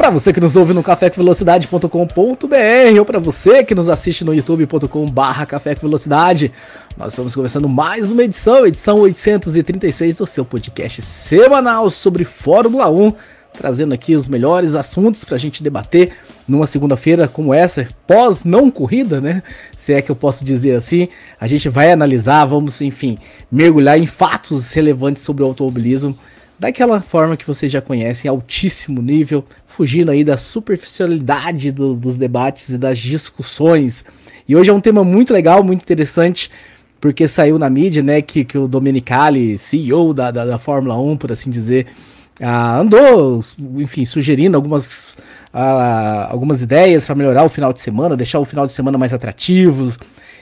Para você que nos ouve no cafécomvelocidade.com.br ou para você que nos assiste no youtube.com/barra Café com Velocidade, nós estamos começando mais uma edição, edição 836 do seu podcast semanal sobre Fórmula 1, trazendo aqui os melhores assuntos para a gente debater numa segunda-feira como essa, pós não corrida, né? Se é que eu posso dizer assim, a gente vai analisar, vamos, enfim, mergulhar em fatos relevantes sobre o automobilismo daquela forma que vocês já conhecem, altíssimo nível, fugindo aí da superficialidade do, dos debates e das discussões. E hoje é um tema muito legal, muito interessante, porque saiu na mídia, né, que, que o Domenicali, CEO da, da, da Fórmula 1, por assim dizer, ah, andou, enfim, sugerindo algumas, ah, algumas ideias para melhorar o final de semana, deixar o final de semana mais atrativo,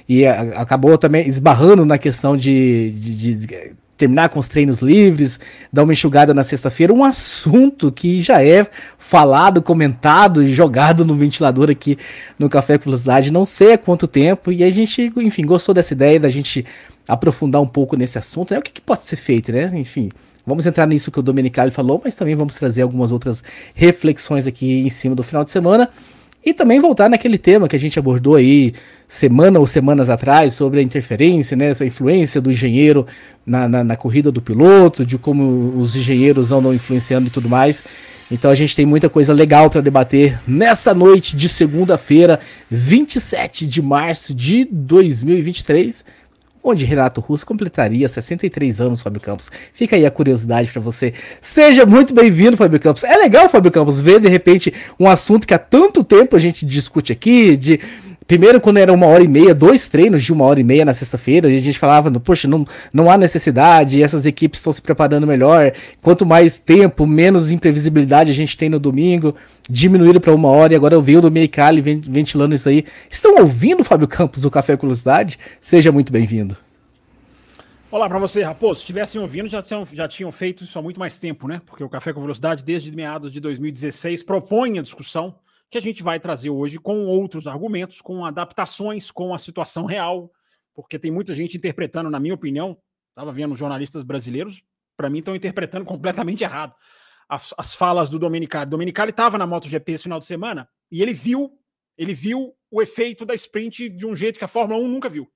e a, acabou também esbarrando na questão de, de, de terminar com os treinos livres, dar uma enxugada na sexta-feira, um assunto que já é falado, comentado e jogado no ventilador aqui no Café com Velocidade, não sei há quanto tempo, e a gente, enfim, gostou dessa ideia da gente aprofundar um pouco nesse assunto, né? O que, que pode ser feito, né? Enfim, vamos entrar nisso que o Domenicali falou, mas também vamos trazer algumas outras reflexões aqui em cima do final de semana. E também voltar naquele tema que a gente abordou aí semana ou semanas atrás sobre a interferência, né, essa influência do engenheiro na, na, na, corrida do piloto, de como os engenheiros andam influenciando e tudo mais. Então a gente tem muita coisa legal para debater nessa noite de segunda-feira, 27 de março de 2023 onde Renato Russo completaria 63 anos, Fábio Campos. Fica aí a curiosidade para você. Seja muito bem-vindo, Fábio Campos. É legal, Fábio Campos, ver de repente um assunto que há tanto tempo a gente discute aqui, de Primeiro, quando era uma hora e meia, dois treinos de uma hora e meia na sexta-feira, a gente falava, poxa, não, não há necessidade, essas equipes estão se preparando melhor. Quanto mais tempo, menos imprevisibilidade a gente tem no domingo, diminuíram para uma hora, e agora eu vi o Domenicali ventilando isso aí. Estão ouvindo, Fábio Campos, o Café com Velocidade? Seja muito bem-vindo. Olá para você, Raposo. Se estivessem ouvindo, já tinham, já tinham feito isso há muito mais tempo, né? Porque o Café com Velocidade, desde meados de 2016, propõe a discussão que a gente vai trazer hoje com outros argumentos, com adaptações, com a situação real, porque tem muita gente interpretando, na minha opinião, estava vendo jornalistas brasileiros, para mim estão interpretando completamente errado as, as falas do Domenicali. Domenicali estava na MotoGP esse final de semana e ele viu, ele viu o efeito da sprint de um jeito que a Fórmula 1 nunca viu.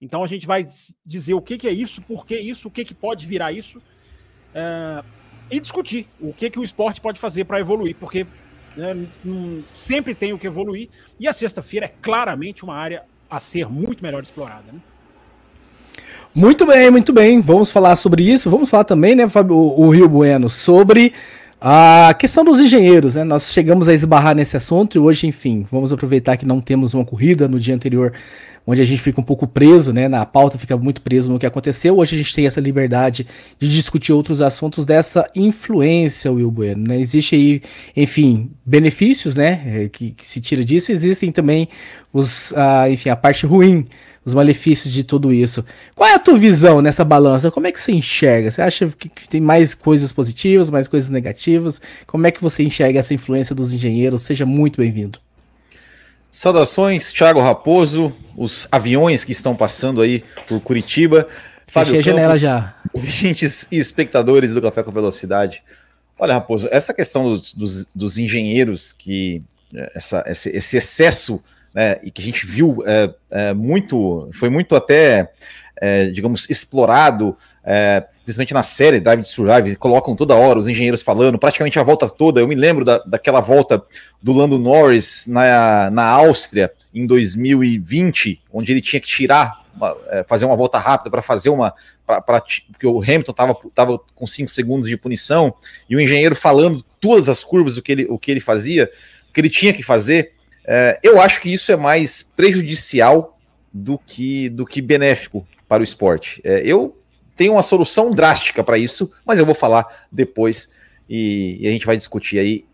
Então a gente vai dizer o que, que é isso, por que isso, o que, que pode virar isso, é, e discutir o que, que o esporte pode fazer para evoluir, porque né, sempre tem o que evoluir, e a sexta-feira é claramente uma área a ser muito melhor explorada. Né? Muito bem, muito bem. Vamos falar sobre isso. Vamos falar também, né, Fábio, o, o Rio Bueno, sobre a questão dos engenheiros, né? Nós chegamos a esbarrar nesse assunto e hoje, enfim, vamos aproveitar que não temos uma corrida no dia anterior onde a gente fica um pouco preso, né, na pauta fica muito preso no que aconteceu. Hoje a gente tem essa liberdade de discutir outros assuntos dessa influência, Will Bueno, né? Existe aí, enfim, benefícios, né, é, que, que se tira disso, existem também os, a, enfim, a parte ruim, os malefícios de tudo isso. Qual é a tua visão nessa balança? Como é que você enxerga? Você acha que tem mais coisas positivas, mais coisas negativas? Como é que você enxerga essa influência dos engenheiros? Seja muito bem-vindo. Saudações, Thiago Raposo, os aviões que estão passando aí por Curitiba. Fábio Fechei Campos, a janela já. Ouvintes e espectadores do Café com Velocidade. Olha, Raposo, essa questão dos, dos, dos engenheiros, que é, essa, esse, esse, excesso, né, e que a gente viu é, é, muito, foi muito até, é, digamos, explorado é, principalmente na série Drive to Survive, colocam toda hora os engenheiros falando, praticamente a volta toda. Eu me lembro da, daquela volta do Lando Norris na, na Áustria em 2020, onde ele tinha que tirar, uma, é, fazer uma volta rápida para fazer uma. Pra, pra, porque o Hamilton estava tava com 5 segundos de punição, e o engenheiro falando todas as curvas, o que ele, o que ele fazia, o que ele tinha que fazer. É, eu acho que isso é mais prejudicial do que, do que benéfico para o esporte. É, eu tem uma solução drástica para isso, mas eu vou falar depois e, e, a gente vai discutir aí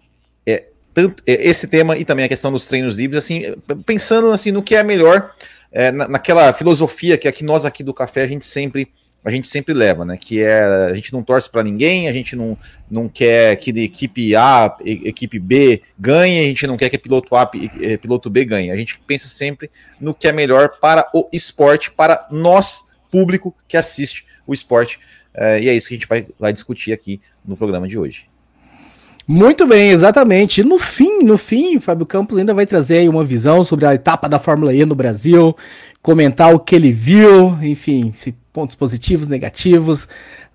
é, tanto é, esse tema e também a questão dos treinos livres, assim, pensando assim no que é melhor é, na, naquela filosofia que aqui nós aqui do café a gente sempre a gente sempre leva, né? Que é a gente não torce para ninguém, a gente não, não quer que equipe A, equipe B ganhe, a gente não quer que piloto A, piloto B ganhe. A gente pensa sempre no que é melhor para o esporte, para nós, público que assiste o esporte. É, e é isso que a gente vai, vai discutir aqui no programa de hoje. Muito bem, exatamente. No fim, no fim, Fábio Campos ainda vai trazer uma visão sobre a etapa da Fórmula E no Brasil, comentar o que ele viu, enfim, pontos positivos, negativos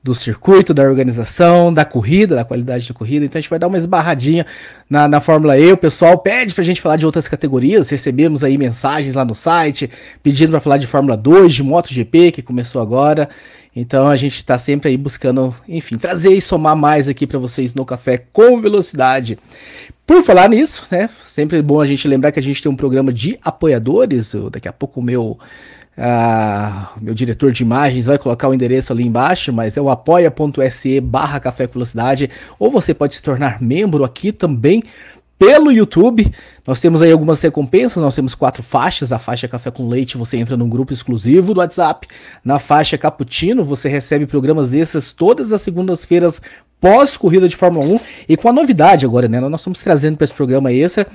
do circuito, da organização, da corrida, da qualidade da corrida. Então a gente vai dar uma esbarradinha na, na Fórmula E. O pessoal pede pra gente falar de outras categorias. Recebemos aí mensagens lá no site pedindo para falar de Fórmula 2, de MotoGP, que começou agora. Então a gente está sempre aí buscando, enfim, trazer e somar mais aqui para vocês no Café com Velocidade. Por falar nisso, né? Sempre bom a gente lembrar que a gente tem um programa de apoiadores. Daqui a pouco o meu ah, meu diretor de imagens vai colocar o endereço ali embaixo, mas é o apoia.se barra café velocidade, ou você pode se tornar membro aqui também pelo YouTube. Nós temos aí algumas recompensas, nós temos quatro faixas. A faixa Café com Leite, você entra num grupo exclusivo do WhatsApp. Na faixa Cappuccino, você recebe programas extras todas as segundas-feiras pós-corrida de Fórmula 1. E com a novidade agora, né? Nós estamos trazendo para esse programa extra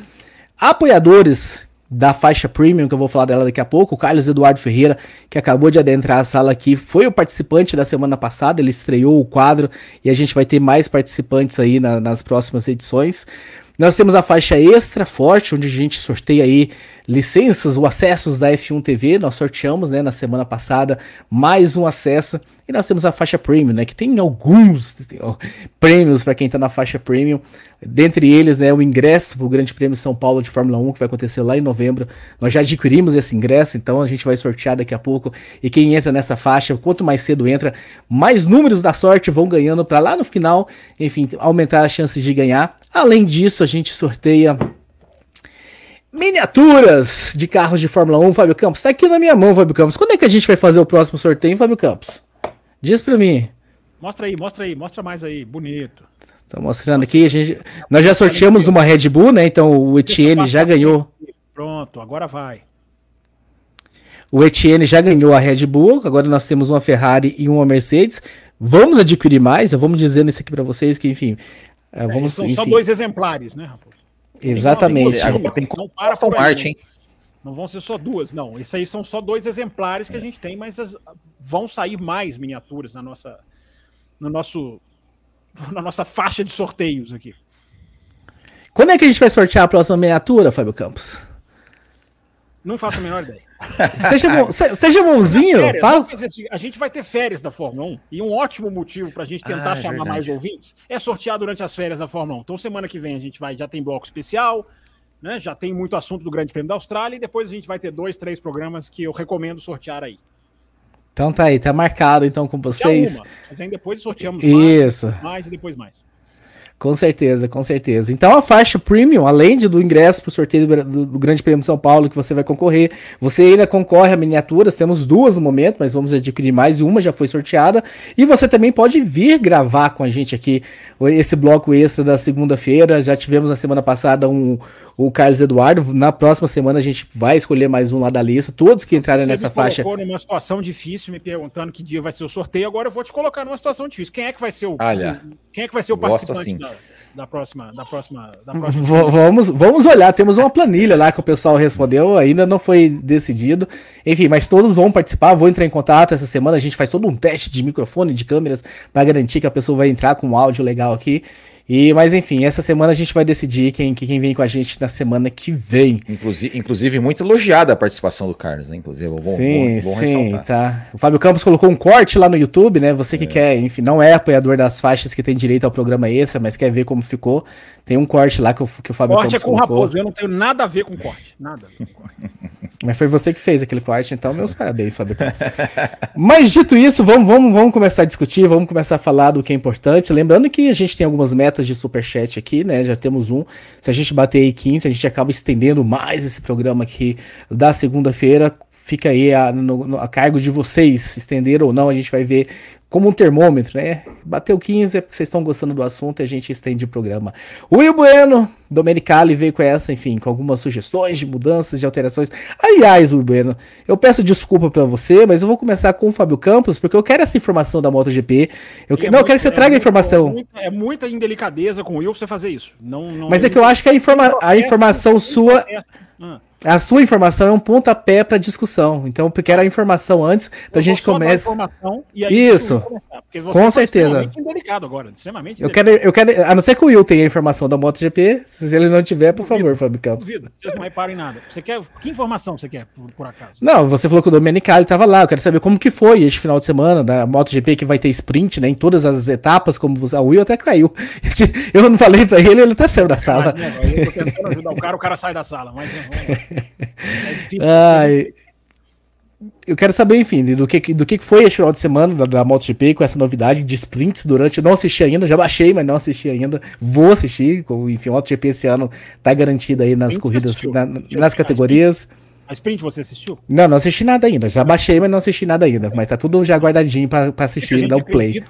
apoiadores da faixa premium, que eu vou falar dela daqui a pouco, o Carlos Eduardo Ferreira, que acabou de adentrar a sala aqui, foi o participante da semana passada, ele estreou o quadro e a gente vai ter mais participantes aí na, nas próximas edições. Nós temos a faixa extra forte, onde a gente sorteia aí licenças ou acessos da F1 TV. Nós sorteamos, né, na semana passada, mais um acesso. E nós temos a faixa premium, né, que tem alguns tem, ó, prêmios para quem está na faixa premium. Dentre eles, né, o ingresso para o Grande Prêmio São Paulo de Fórmula 1, que vai acontecer lá em novembro. Nós já adquirimos esse ingresso, então a gente vai sortear daqui a pouco. E quem entra nessa faixa, quanto mais cedo entra, mais números da sorte vão ganhando para lá no final, enfim, aumentar as chances de ganhar. Além disso, a gente sorteia miniaturas de carros de Fórmula 1, Fábio Campos. Tá aqui na minha mão, Fábio Campos. Quando é que a gente vai fazer o próximo sorteio, Fábio Campos? Diz pra mim. Mostra aí, mostra aí, mostra mais aí, bonito. Tô mostrando aqui, a gente, nós já sorteamos uma Red Bull, né? Então o Etienne já ganhou. Pronto, agora vai. O Etienne já ganhou a Red Bull, agora nós temos uma Ferrari e uma Mercedes. Vamos adquirir mais, vamos dizendo isso aqui para vocês que, enfim, é, vamos, são enfim. só dois exemplares, né, Raposo? Exatamente. Tem, tem, tem, não para por Martin, hein? Não vão ser só duas, não. Esses aí são só dois exemplares que a gente tem, mas as, vão sair mais miniaturas na nossa, no nosso, na nossa faixa de sorteios aqui. Quando é que a gente vai sortear a próxima miniatura, Fábio Campos? Não faço a menor ideia. seja, bom, seja bonzinho. Férias, fala. Assim, a gente vai ter férias da Fórmula 1 e um ótimo motivo para a gente tentar ah, chamar verdade. mais ouvintes é sortear durante as férias da Fórmula 1. Então, semana que vem a gente vai, já tem bloco especial, né? Já tem muito assunto do Grande Prêmio da Austrália e depois a gente vai ter dois, três programas que eu recomendo sortear aí. Então tá aí, tá marcado então com vocês. Uma, mas aí depois sorteamos Isso. mais, mais e depois mais. Com certeza, com certeza. Então a faixa premium, além do ingresso para o sorteio do, do, do, Grande Prêmio de São Paulo que você vai concorrer, você ainda concorre a miniaturas. Temos duas no momento, mas vamos adquirir mais e uma já foi sorteada. E você também pode vir gravar com a gente aqui esse bloco extra da segunda-feira. Já tivemos na semana passada um, o Carlos Eduardo. Na próxima semana a gente vai escolher mais um lá da lista. Todos que entrarem Você nessa me faixa. Você numa situação difícil, me perguntando que dia vai ser o sorteio. Agora eu vou te colocar numa situação difícil. Quem é que vai ser o, Olha, quem é que vai ser o participante assim. da, da, próxima, da próxima, da próxima vamos, vamos olhar. Temos uma planilha lá que o pessoal respondeu. Ainda não foi decidido. Enfim, mas todos vão participar. Vou entrar em contato essa semana. A gente faz todo um teste de microfone, de câmeras, para garantir que a pessoa vai entrar com um áudio legal aqui. E, mas enfim, essa semana a gente vai decidir quem, quem vem com a gente na semana que vem. Inclusive, inclusive muito elogiada a participação do Carlos, né? Inclusive, bom, sim, bom, bom sim, ressaltar. tá. O Fábio Campos colocou um corte lá no YouTube, né? Você que é. quer, enfim, não é apoiador das faixas que tem direito ao programa extra, mas quer ver como ficou. Tem um corte lá que o, que o Fábio corte Campos é com colocou. Raposo, eu não tenho nada a ver com corte, nada. Com corte. Mas foi você que fez aquele corte, então meus parabéns, Fábio Campos. Mas dito isso, vamos, vamos, vamos começar a discutir, vamos começar a falar do que é importante. Lembrando que a gente tem algumas metas de superchat aqui, né? Já temos um. Se a gente bater aí 15, a gente acaba estendendo mais esse programa aqui da segunda-feira. Fica aí a, no, a cargo de vocês, estender ou não, a gente vai ver como um termômetro, né? Bateu 15 é porque vocês estão gostando do assunto e a gente estende o programa. O Will Bueno, Domenicali veio com essa, enfim, com algumas sugestões de mudanças, de alterações. Aliás, Will Bueno, eu peço desculpa para você, mas eu vou começar com o Fábio Campos, porque eu quero essa informação da MotoGP. Eu que... é não, muito, eu quero que você é traga a informação. É muita, é muita, indelicadeza com o Will você fazer isso. Não, não mas é que eu acho que a, informa a informação sua. Ah. A sua informação é um pontapé para discussão. Então, porque era a informação antes para a gente começar. Isso. Com certeza. Indelicado agora, extremamente eu quero, eu quero, a não ser que o Will tenha a informação da MotoGP, se ele não tiver, por favor, Fábio Campos. Duvido, vocês não reparem nada. Você quer que informação você quer por, por acaso? Não, você falou que o Domenicali estava lá. Eu quero saber como que foi este final de semana da MotoGP que vai ter sprint, né, em todas as etapas, como você, o Will até caiu. Eu não falei para ele, ele até saiu da sala. eu tô tentando ajudar o cara, o cara sai da sala, mas vamos Ai, eu quero saber, enfim, do que, do que foi esse final de semana da, da MotoGP com essa novidade de sprints durante. Eu não assisti ainda, já baixei, mas não assisti ainda. Vou assistir. Enfim, o MotoGP esse ano tá garantido aí nas corridas, na, nas categorias. A sprint você assistiu? Não, não assisti nada ainda. Já baixei, mas não assisti nada ainda. Mas tá tudo já guardadinho pra, pra assistir, dar o play.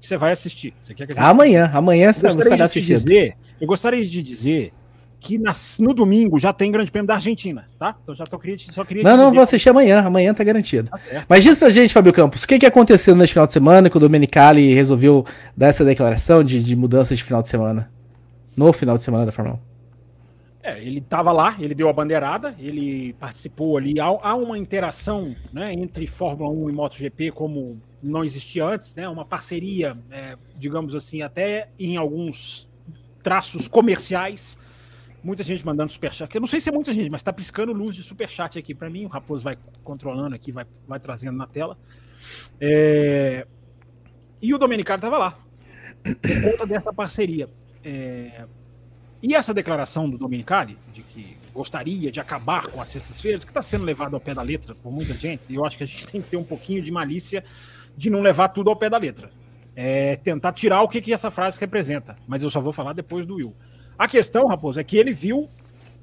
Você vai assistir. Você que amanhã, amanhã você assistindo. Dizer, eu gostaria de dizer que nas, no domingo já tem Grande Prêmio da Argentina, tá? Então já tô, só queria. Não, não, vou assistir amanhã, amanhã tá garantido. Tá Mas diz pra gente, Fábio Campos, o que, que aconteceu nesse final de semana que o Domenicali resolveu dar essa declaração de, de mudança de final de semana? No final de semana da Fórmula 1. É, ele estava lá, ele deu a bandeirada, ele participou ali. Há, há, uma interação né, entre Fórmula 1 e MotoGP como não existia antes, né? Uma parceria, é, digamos assim, até em alguns traços comerciais Muita gente mandando superchat. Eu não sei se é muita gente, mas tá piscando luz de superchat aqui para mim. O Raposo vai controlando aqui, vai, vai trazendo na tela. É... E o Domenicali estava lá, por conta dessa parceria. É... E essa declaração do Domenicali, de que gostaria de acabar com as sextas-feiras, que está sendo levado ao pé da letra por muita gente, e eu acho que a gente tem que ter um pouquinho de malícia de não levar tudo ao pé da letra. É tentar tirar o que, que essa frase representa. Mas eu só vou falar depois do Will. A questão, Raposo, é que ele viu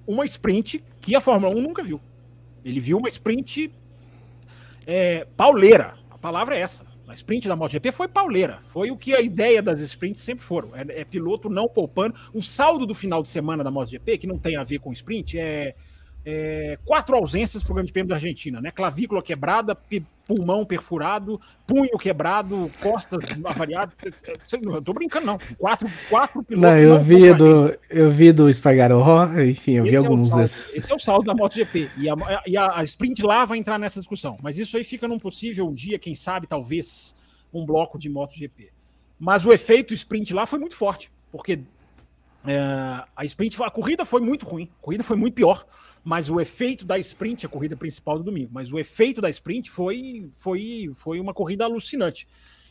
uma sprint que a Fórmula 1 nunca viu. Ele viu uma sprint é, pauleira. A palavra é essa. A sprint da MotoGP foi pauleira. Foi o que a ideia das sprints sempre foram. É, é piloto não poupando. O saldo do final de semana da MotoGP, que não tem a ver com sprint, é é, quatro ausências para o Grande Prêmio da Argentina, né? Clavícula quebrada, pulmão perfurado, punho quebrado, costas avariadas. Não tô brincando, não. Quatro, quatro pilotos. Não, eu, não vi do, eu vi do Espargaró, enfim, eu esse vi é alguns saldo, desses. Esse é o saldo da MotoGP. E, a, e a, a sprint lá vai entrar nessa discussão. Mas isso aí fica num possível dia, quem sabe, talvez, um bloco de MotoGP. Mas o efeito sprint lá foi muito forte, porque é, a sprint, a corrida foi muito ruim, a corrida foi muito pior mas o efeito da sprint, a corrida principal do domingo, mas o efeito da sprint foi, foi, foi uma corrida alucinante.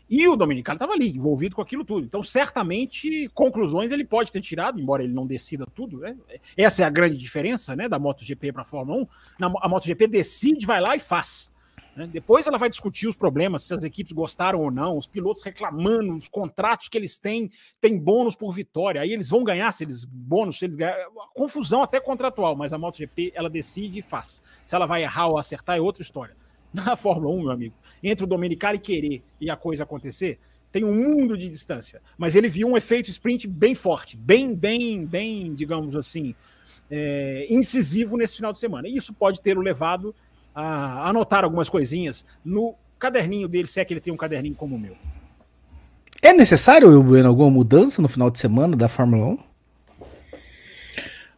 E o Dominicano estava ali, envolvido com aquilo tudo. Então, certamente, conclusões ele pode ter tirado, embora ele não decida tudo. Né? Essa é a grande diferença né, da MotoGP para a Fórmula 1. Na, a MotoGP decide, vai lá e faz. Né? Depois ela vai discutir os problemas, se as equipes gostaram ou não, os pilotos reclamando, os contratos que eles têm, tem bônus por vitória, aí eles vão ganhar se eles bônus, se eles ganhar, confusão até contratual, mas a MotoGP ela decide e faz. Se ela vai errar ou acertar é outra história. Na Fórmula 1, meu amigo, entre o Domenicali querer e a coisa acontecer, tem um mundo de distância. Mas ele viu um efeito sprint bem forte, bem, bem, bem, digamos assim, é, incisivo nesse final de semana. E isso pode ter o levado a anotar algumas coisinhas no caderninho dele, se é que ele tem um caderninho como o meu. É necessário, Bueno, alguma mudança no final de semana da Fórmula 1?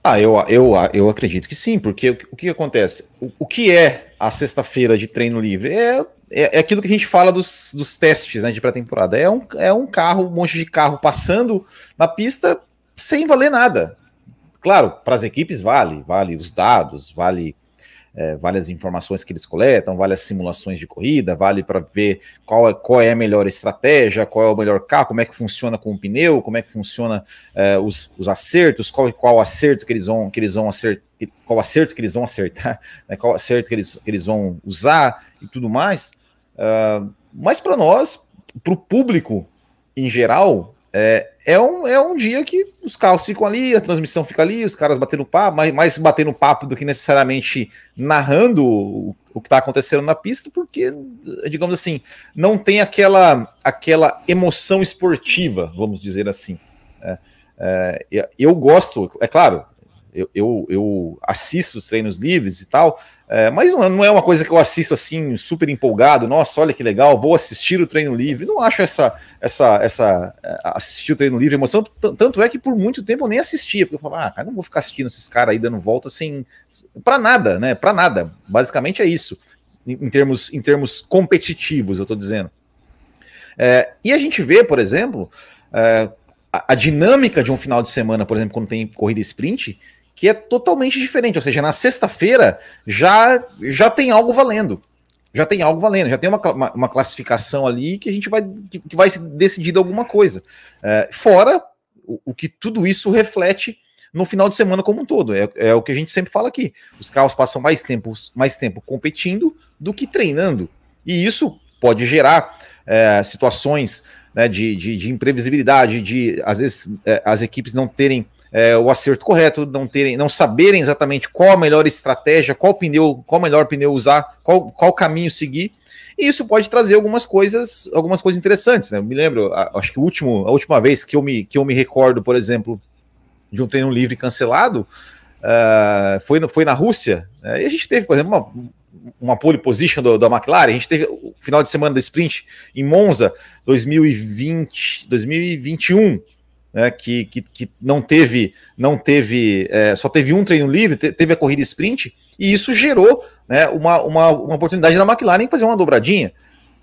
Ah, eu, eu, eu acredito que sim, porque o, o que acontece? O, o que é a sexta-feira de treino livre? É, é, é, aquilo que a gente fala dos, dos testes né, de pré-temporada. É um, é um carro, um monte de carro passando na pista sem valer nada. Claro, para as equipes vale, vale os dados, vale é, vale as informações que eles coletam, vale as simulações de corrida, vale para ver qual é, qual é a melhor estratégia, qual é o melhor carro, como é que funciona com o pneu, como é que funciona é, os, os acertos, qual, qual acerto que eles vão que eles vão acertar, qual acerto que eles vão acertar, né, qual acerto que eles, que eles vão usar e tudo mais. Uh, mas para nós, para o público em geral, é, é um, é um dia que os carros ficam ali, a transmissão fica ali, os caras batendo papo, mais, mais batendo papo do que necessariamente narrando o, o que está acontecendo na pista, porque, digamos assim, não tem aquela, aquela emoção esportiva, vamos dizer assim. É, é, eu gosto, é claro, eu, eu, eu, assisto os treinos livres e tal, é, mas não é uma coisa que eu assisto assim, super empolgado, nossa, olha que legal, vou assistir o treino livre. Não acho essa, essa, essa é, assistir o treino livre emoção, tanto é que por muito tempo eu nem assistia, porque eu falava, ah, cara, não vou ficar assistindo esses caras aí dando volta sem. para nada, né? Para nada. Basicamente é isso, em, em, termos, em termos competitivos, eu tô dizendo. É, e a gente vê, por exemplo, é, a, a dinâmica de um final de semana, por exemplo, quando tem corrida sprint, que é totalmente diferente. Ou seja, na sexta-feira já, já tem algo valendo. Já tem algo valendo, já tem uma, uma, uma classificação ali que a gente vai que, vai decidir alguma coisa. É, fora o, o, que tudo isso reflete no final de semana como um todo. É, é o que a gente sempre fala aqui. Os carros passam mais tempo, mais tempo competindo do que treinando. E isso pode gerar é, situações né, de, de, de, imprevisibilidade, de às vezes é, as equipes não terem é, o acerto correto, não terem, não saberem exatamente qual a melhor estratégia, qual pneu, qual melhor pneu usar, qual, qual caminho seguir. E isso pode trazer algumas coisas, algumas coisas interessantes. Né? Eu me lembro, acho que o último, a última vez que eu me, que eu me recordo, por exemplo, de um treino livre cancelado, uh, foi, no, foi na Rússia. Né? E a gente teve, por exemplo, uma, uma pole position da McLaren. A gente teve o final de semana da sprint em Monza 2020, 2021 né, que, que, que, não teve, não teve, é, só teve um treino livre, teve a corrida sprint, e isso gerou né, uma, uma, uma oportunidade da McLaren fazer uma dobradinha,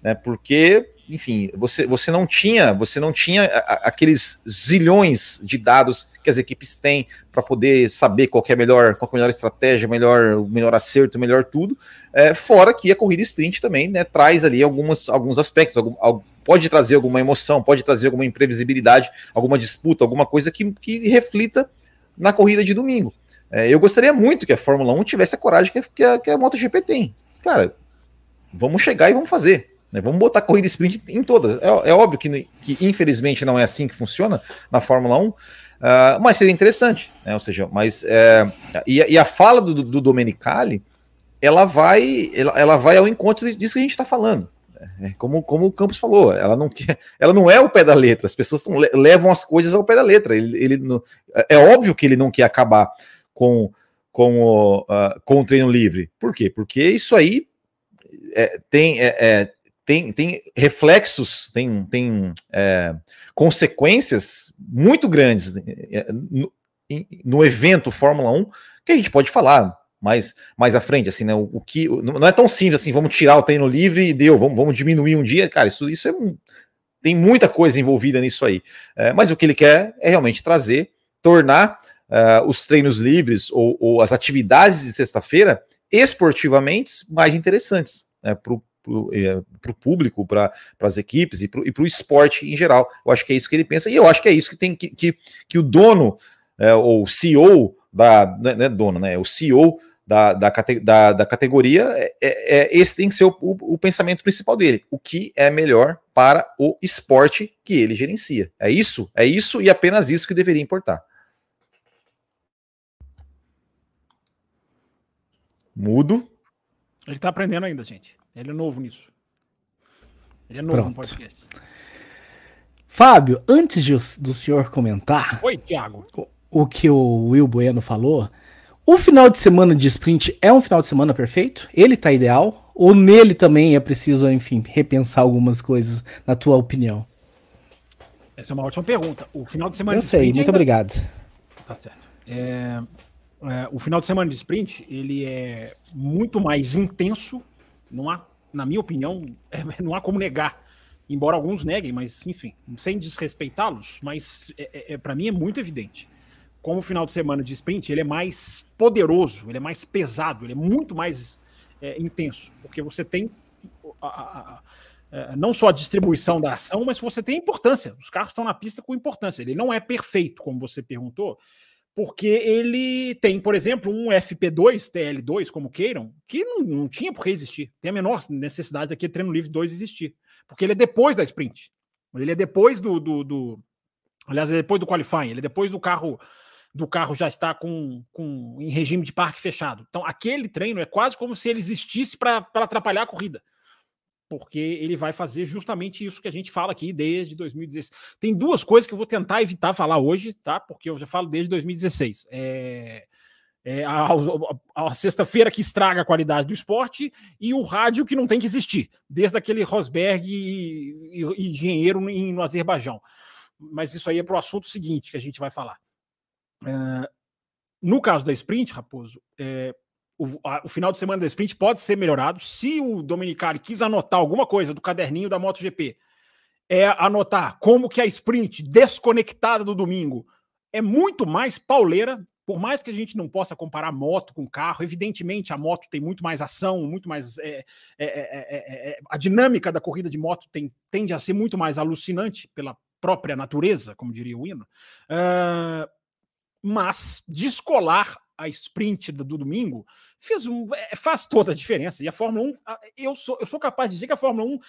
né, porque, enfim, você, você não tinha, você não tinha aqueles zilhões de dados que as equipes têm para poder saber qual é a melhor, qual é a melhor estratégia, melhor, o melhor acerto, melhor tudo, é, fora que a corrida sprint também né, traz ali algumas, alguns aspectos, algum, pode trazer alguma emoção, pode trazer alguma imprevisibilidade, alguma disputa, alguma coisa que, que reflita na corrida de domingo. É, eu gostaria muito que a Fórmula 1 tivesse a coragem que, que, a, que a MotoGP tem. Cara, vamos chegar e vamos fazer. Né? Vamos botar corrida sprint em todas. É, é óbvio que, que, infelizmente, não é assim que funciona na Fórmula 1, uh, ah, mas seria interessante. Né? Ou seja, mas. É, e, e, a fala do, do Domenicali, ela vai, ela, ela vai ao encontro disso que a gente está falando. É, como, como o Campos falou, ela não, quer, ela não é o pé da letra, as pessoas tão, levam as coisas ao pé da letra. Ele, ele não, é óbvio que ele não quer acabar com, com, o, uh, com o treino livre. Por quê? Porque isso aí é, tem, é, é tem, tem reflexos, tem, tem é, consequências muito grandes é, no, no evento Fórmula 1 que a gente pode falar mais, mais à frente, assim, né? O, o, que não é tão simples assim, vamos tirar o treino livre e deu, vamos, vamos diminuir um dia, cara. Isso, isso é tem muita coisa envolvida nisso aí. É, mas o que ele quer é realmente trazer, tornar uh, os treinos livres ou, ou as atividades de sexta-feira esportivamente mais interessantes né, para o é, público, para as equipes e para o esporte em geral. Eu acho que é isso que ele pensa, e eu acho que é isso que tem que, que, que o dono, é, ou CEO da. Não é, não é dono, né? O CEO da, da, da, da categoria, é, é, é, esse tem que ser o, o, o, pensamento principal dele. O que é melhor para o esporte que ele gerencia. É isso, é isso e apenas isso que deveria importar. Mudo. Ele está aprendendo ainda, gente. Ele é novo nisso. Ele é novo Pronto. no podcast. Fábio, antes de, do senhor comentar. Oi, Thiago. O, o que o Will Bueno falou, o final de semana de sprint é um final de semana perfeito? Ele tá ideal? Ou nele também é preciso, enfim, repensar algumas coisas, na tua opinião? Essa é uma ótima pergunta. O final de semana Eu de sei, muito ainda... obrigado. Tá certo. É, é, o final de semana de sprint, ele é muito mais intenso, não há, na minha opinião, é, não há como negar. Embora alguns neguem, mas enfim, sem desrespeitá-los, mas é, é, é para mim é muito evidente como o final de semana de sprint, ele é mais poderoso, ele é mais pesado, ele é muito mais é, intenso, porque você tem a, a, a, é, não só a distribuição da ação, mas você tem importância. Os carros estão na pista com importância. Ele não é perfeito, como você perguntou, porque ele tem, por exemplo, um FP2, TL2, como queiram, que não, não tinha por que existir. Tem a menor necessidade daquele treino livre 2 existir, porque ele é depois da sprint. Ele é depois do, do, do Aliás, é depois do qualifying, ele é depois do carro do carro já está com, com em regime de parque fechado. Então, aquele treino é quase como se ele existisse para atrapalhar a corrida. Porque ele vai fazer justamente isso que a gente fala aqui desde 2016. Tem duas coisas que eu vou tentar evitar falar hoje, tá? Porque eu já falo desde 2016. É, é a, a, a sexta-feira que estraga a qualidade do esporte e o rádio que não tem que existir, desde aquele Rosberg e, e, e engenheiro no Azerbaijão. Mas isso aí é para o assunto seguinte que a gente vai falar. É, no caso da sprint, Raposo, é, o, a, o, final de semana da sprint pode ser melhorado. Se o Dominicali quis anotar alguma coisa do caderninho da MotoGP, é anotar como que a sprint desconectada do domingo é muito mais pauleira. Por mais que a gente não possa comparar moto com carro, evidentemente a moto tem muito mais ação, muito mais. É, é, a dinâmica da corrida de moto tem, tende a ser muito mais alucinante pela própria natureza, como diria o hino. Uh, mas descolar a sprint do, do, domingo fez um, é, faz toda a diferença. E a Fórmula 1, eu sou, eu sou capaz de dizer que a Fórmula 1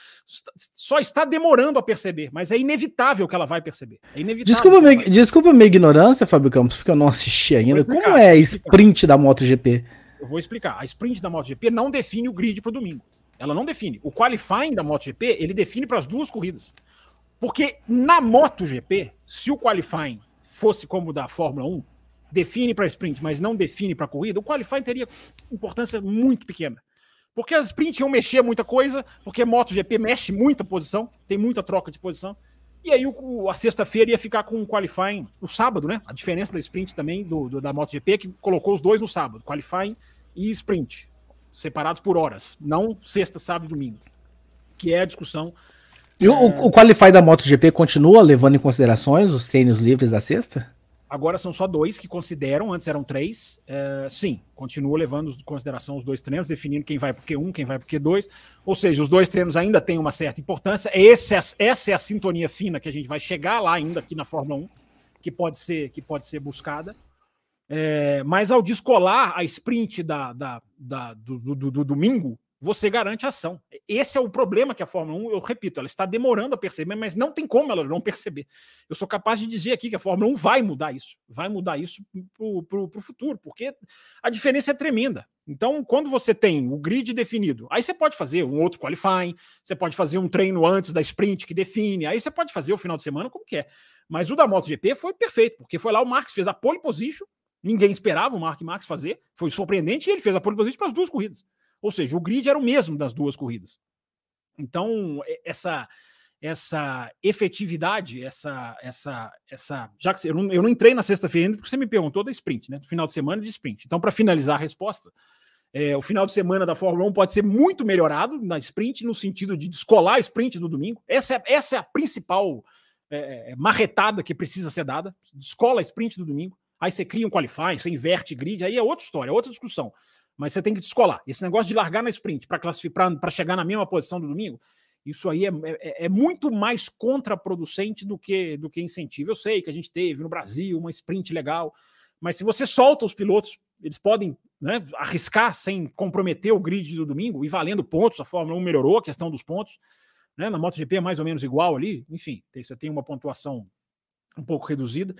só está demorando a perceber, mas é inevitável que ela vai perceber. É desculpa, minha, desculpa minha ignorância, Fábio Campos, porque eu não assisti ainda. Como é a sprint da MotoGP? Eu vou explicar. A sprint da MotoGP não define o grid para o domingo. Ela não define. O qualifying da MotoGP, ele define para as duas corridas. Porque na MotoGP, se o qualifying fosse como da Fórmula 1, define para sprint, mas não define para corrida, o qualifying teria importância muito pequena. Porque as sprint iam mexer muita coisa, porque MotoGP mexe muita posição, tem muita troca de posição. E aí a sexta-feira ia ficar com o qualifying o sábado, né? A diferença da sprint também do, do da MotoGP que colocou os dois no sábado, qualifying e sprint, separados por horas, não sexta, sábado e domingo. Que é a discussão e o, o Qualify da MotoGP continua levando em considerações os treinos livres da sexta? Agora são só dois que consideram, antes eram três. É, sim, continua levando em consideração os dois treinos, definindo quem vai para o Q1, quem vai para o Q2. Ou seja, os dois treinos ainda têm uma certa importância. Esse, é essa é a sintonia fina que a gente vai chegar lá ainda aqui na Fórmula 1, que pode ser, que pode ser buscada. É, mas ao descolar a sprint da, da, da do, do, do, do domingo, você garante ação. Esse é o problema que a Fórmula 1, eu repito, ela está demorando a perceber, mas não tem como ela não perceber. Eu sou capaz de dizer aqui que a Fórmula 1 vai mudar isso, vai mudar isso para o futuro, porque a diferença é tremenda. Então, quando você tem o grid definido, aí você pode fazer um outro qualifying, você pode fazer um treino antes da sprint que define, aí você pode fazer o final de semana como quer. Mas o da MotoGP foi perfeito, porque foi lá o Marx fez a pole position, ninguém esperava o Mark Marx fazer, foi surpreendente e ele fez a pole position para as duas corridas. Ou seja, o grid era o mesmo das duas corridas. Então, essa essa efetividade, essa essa essa já que eu não, eu não entrei na sexta-feira ainda porque você me perguntou da sprint, né? Do final de semana de sprint. Então, para finalizar a resposta, é, o final de semana da Fórmula 1 pode ser muito melhorado na sprint, no sentido de descolar a sprint do domingo. Essa é, essa é a principal é, é marretada que precisa ser dada. Descola a sprint do domingo. Aí você cria um qualify, você inverte grid, aí é outra história, outra discussão mas você tem que descolar. Esse negócio de largar na sprint para classificar, para chegar na mesma posição do domingo, isso aí é, é, é, muito mais contraproducente do que do que incentivo. Eu sei que a gente teve no Brasil uma sprint legal, mas se você solta os pilotos, eles podem né, arriscar sem comprometer o grid do domingo e valendo pontos. A Fórmula 1 melhorou a questão dos pontos. Né, na MotoGP é mais ou menos igual ali. Enfim, você tem uma pontuação um pouco reduzida.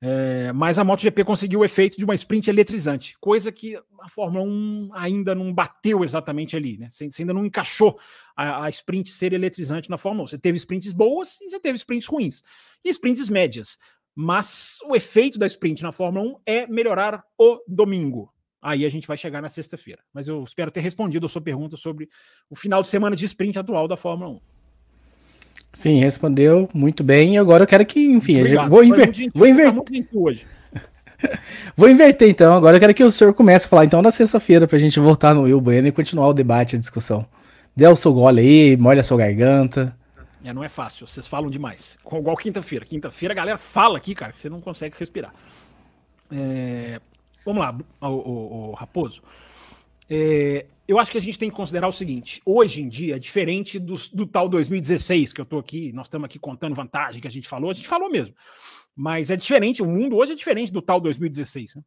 É, mas a MotoGP conseguiu o efeito de uma sprint eletrizante, coisa que a Fórmula 1 ainda não bateu exatamente ali, né? Você, ainda não encaixou a, a, sprint ser eletrizante na Fórmula 1. Você teve sprints boas e você teve sprints ruins, e sprints médias. Mas o efeito da sprint na Fórmula 1 é melhorar o domingo. Aí a gente vai chegar na sexta-feira. Mas eu espero ter respondido a sua pergunta sobre o final de semana de sprint atual da Fórmula 1. Sim, respondeu muito bem. Agora eu quero que, enfim, vou, inver vou inverter. hoje. vou inverter então. Agora eu quero que o senhor comece a falar então na sexta-feira pra gente voltar no Will Bueno e continuar o debate, a discussão. Dê o seu gole aí, molha a sua garganta. É, não é fácil, vocês falam demais. Igual quinta-feira. Quinta-feira a galera fala aqui, cara, que você não consegue respirar. É... Vamos lá, o, o, o Raposo. É, eu acho que a gente tem que considerar o seguinte: hoje em dia, diferente do, do tal 2016, que eu estou aqui, nós estamos aqui contando vantagem que a gente falou, a gente falou mesmo. Mas é diferente, o mundo hoje é diferente do tal 2016. Né?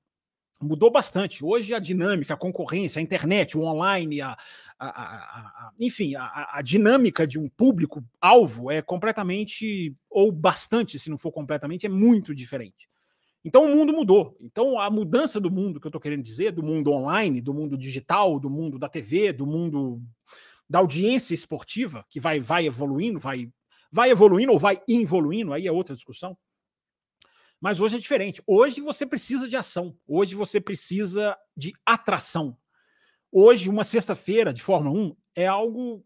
mudou bastante. Hoje a dinâmica, a concorrência, a internet, o online, a, a, a, enfim, a, dinâmica de um público alvo é completamente, ou bastante, se não for completamente, é muito diferente. Então o mundo mudou. Então a mudança do mundo que eu estou querendo dizer, do mundo online, do mundo digital, do mundo da TV, do mundo da audiência esportiva, que vai, vai evoluindo, vai, vai evoluindo ou vai involuindo, aí é outra discussão. Mas hoje é diferente. Hoje você precisa de ação. Hoje você precisa de atração. Hoje, uma sexta-feira de Fórmula 1 é algo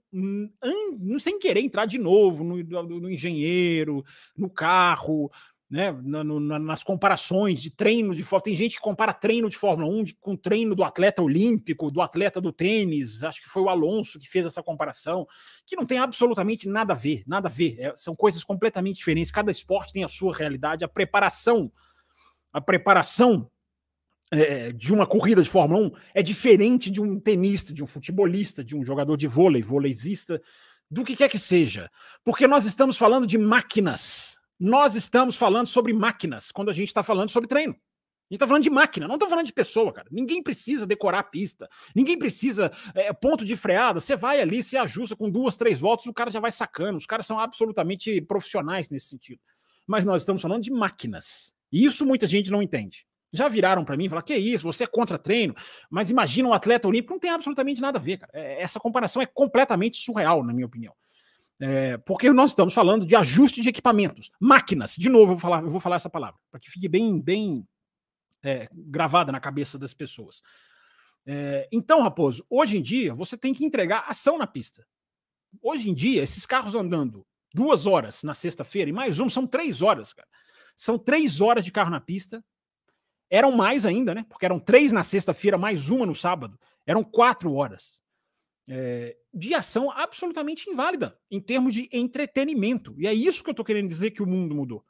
sem querer entrar de novo no, no engenheiro, no carro, né, no, nas comparações de treino de. Tem gente que compara treino de Fórmula 1 de, com treino do atleta olímpico, do atleta do tênis. Acho que foi o Alonso que fez essa comparação, que não tem absolutamente nada a ver, nada a ver. É, são coisas completamente diferentes. Cada esporte tem a sua realidade. A preparação, a preparação é, de uma corrida de Fórmula 1 é diferente de um tenista, de um futebolista, de um jogador de vôlei, vôleizista, do que quer que seja. Porque nós estamos falando de máquinas nós estamos falando sobre máquinas quando a gente está falando sobre treino. A gente está falando de máquina, não estamos falando de pessoa, cara. Ninguém precisa decorar a pista, ninguém precisa é, ponto de freada. Você vai ali, se ajusta com duas, três voltas, o cara já vai sacando. Os caras são absolutamente profissionais nesse sentido. Mas nós estamos falando de máquinas. E isso muita gente não entende. Já viraram para mim e falaram: que isso, você é contra treino, mas imagina um atleta olímpico, não tem absolutamente nada a ver, cara. É, essa comparação é completamente surreal, na minha opinião. É, porque nós estamos falando de ajuste de equipamentos, máquinas. De novo, eu vou falar, eu vou falar essa palavra, para que fique bem, bem é, gravada na cabeça das pessoas. É, então, Raposo, hoje em dia você tem que entregar ação na pista. Hoje em dia, esses carros andando duas horas na sexta-feira e mais um, são três horas, cara. São três horas de carro na pista. Eram mais ainda, né? Porque eram três na sexta-feira, mais uma no sábado. Eram quatro horas é, de ação absolutamente inválida em termos de entretenimento. E é isso que eu estou querendo dizer que o mundo mudou.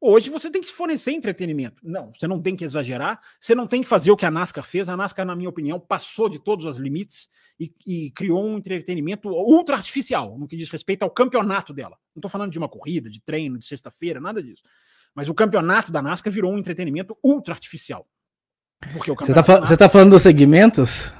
Hoje você tem que fornecer entretenimento. Não, você não tem que exagerar, você não tem que fazer o que a NASCAR fez. A NASCAR, na minha opinião, passou de todos os limites e, e criou um entretenimento ultra artificial no que diz respeito ao campeonato dela. Não estou falando de uma corrida, de treino, de sexta-feira, nada disso. Mas o campeonato da NASCAR virou um entretenimento ultra artificial. Porque o você está NASCAR... tá falando dos segmentos?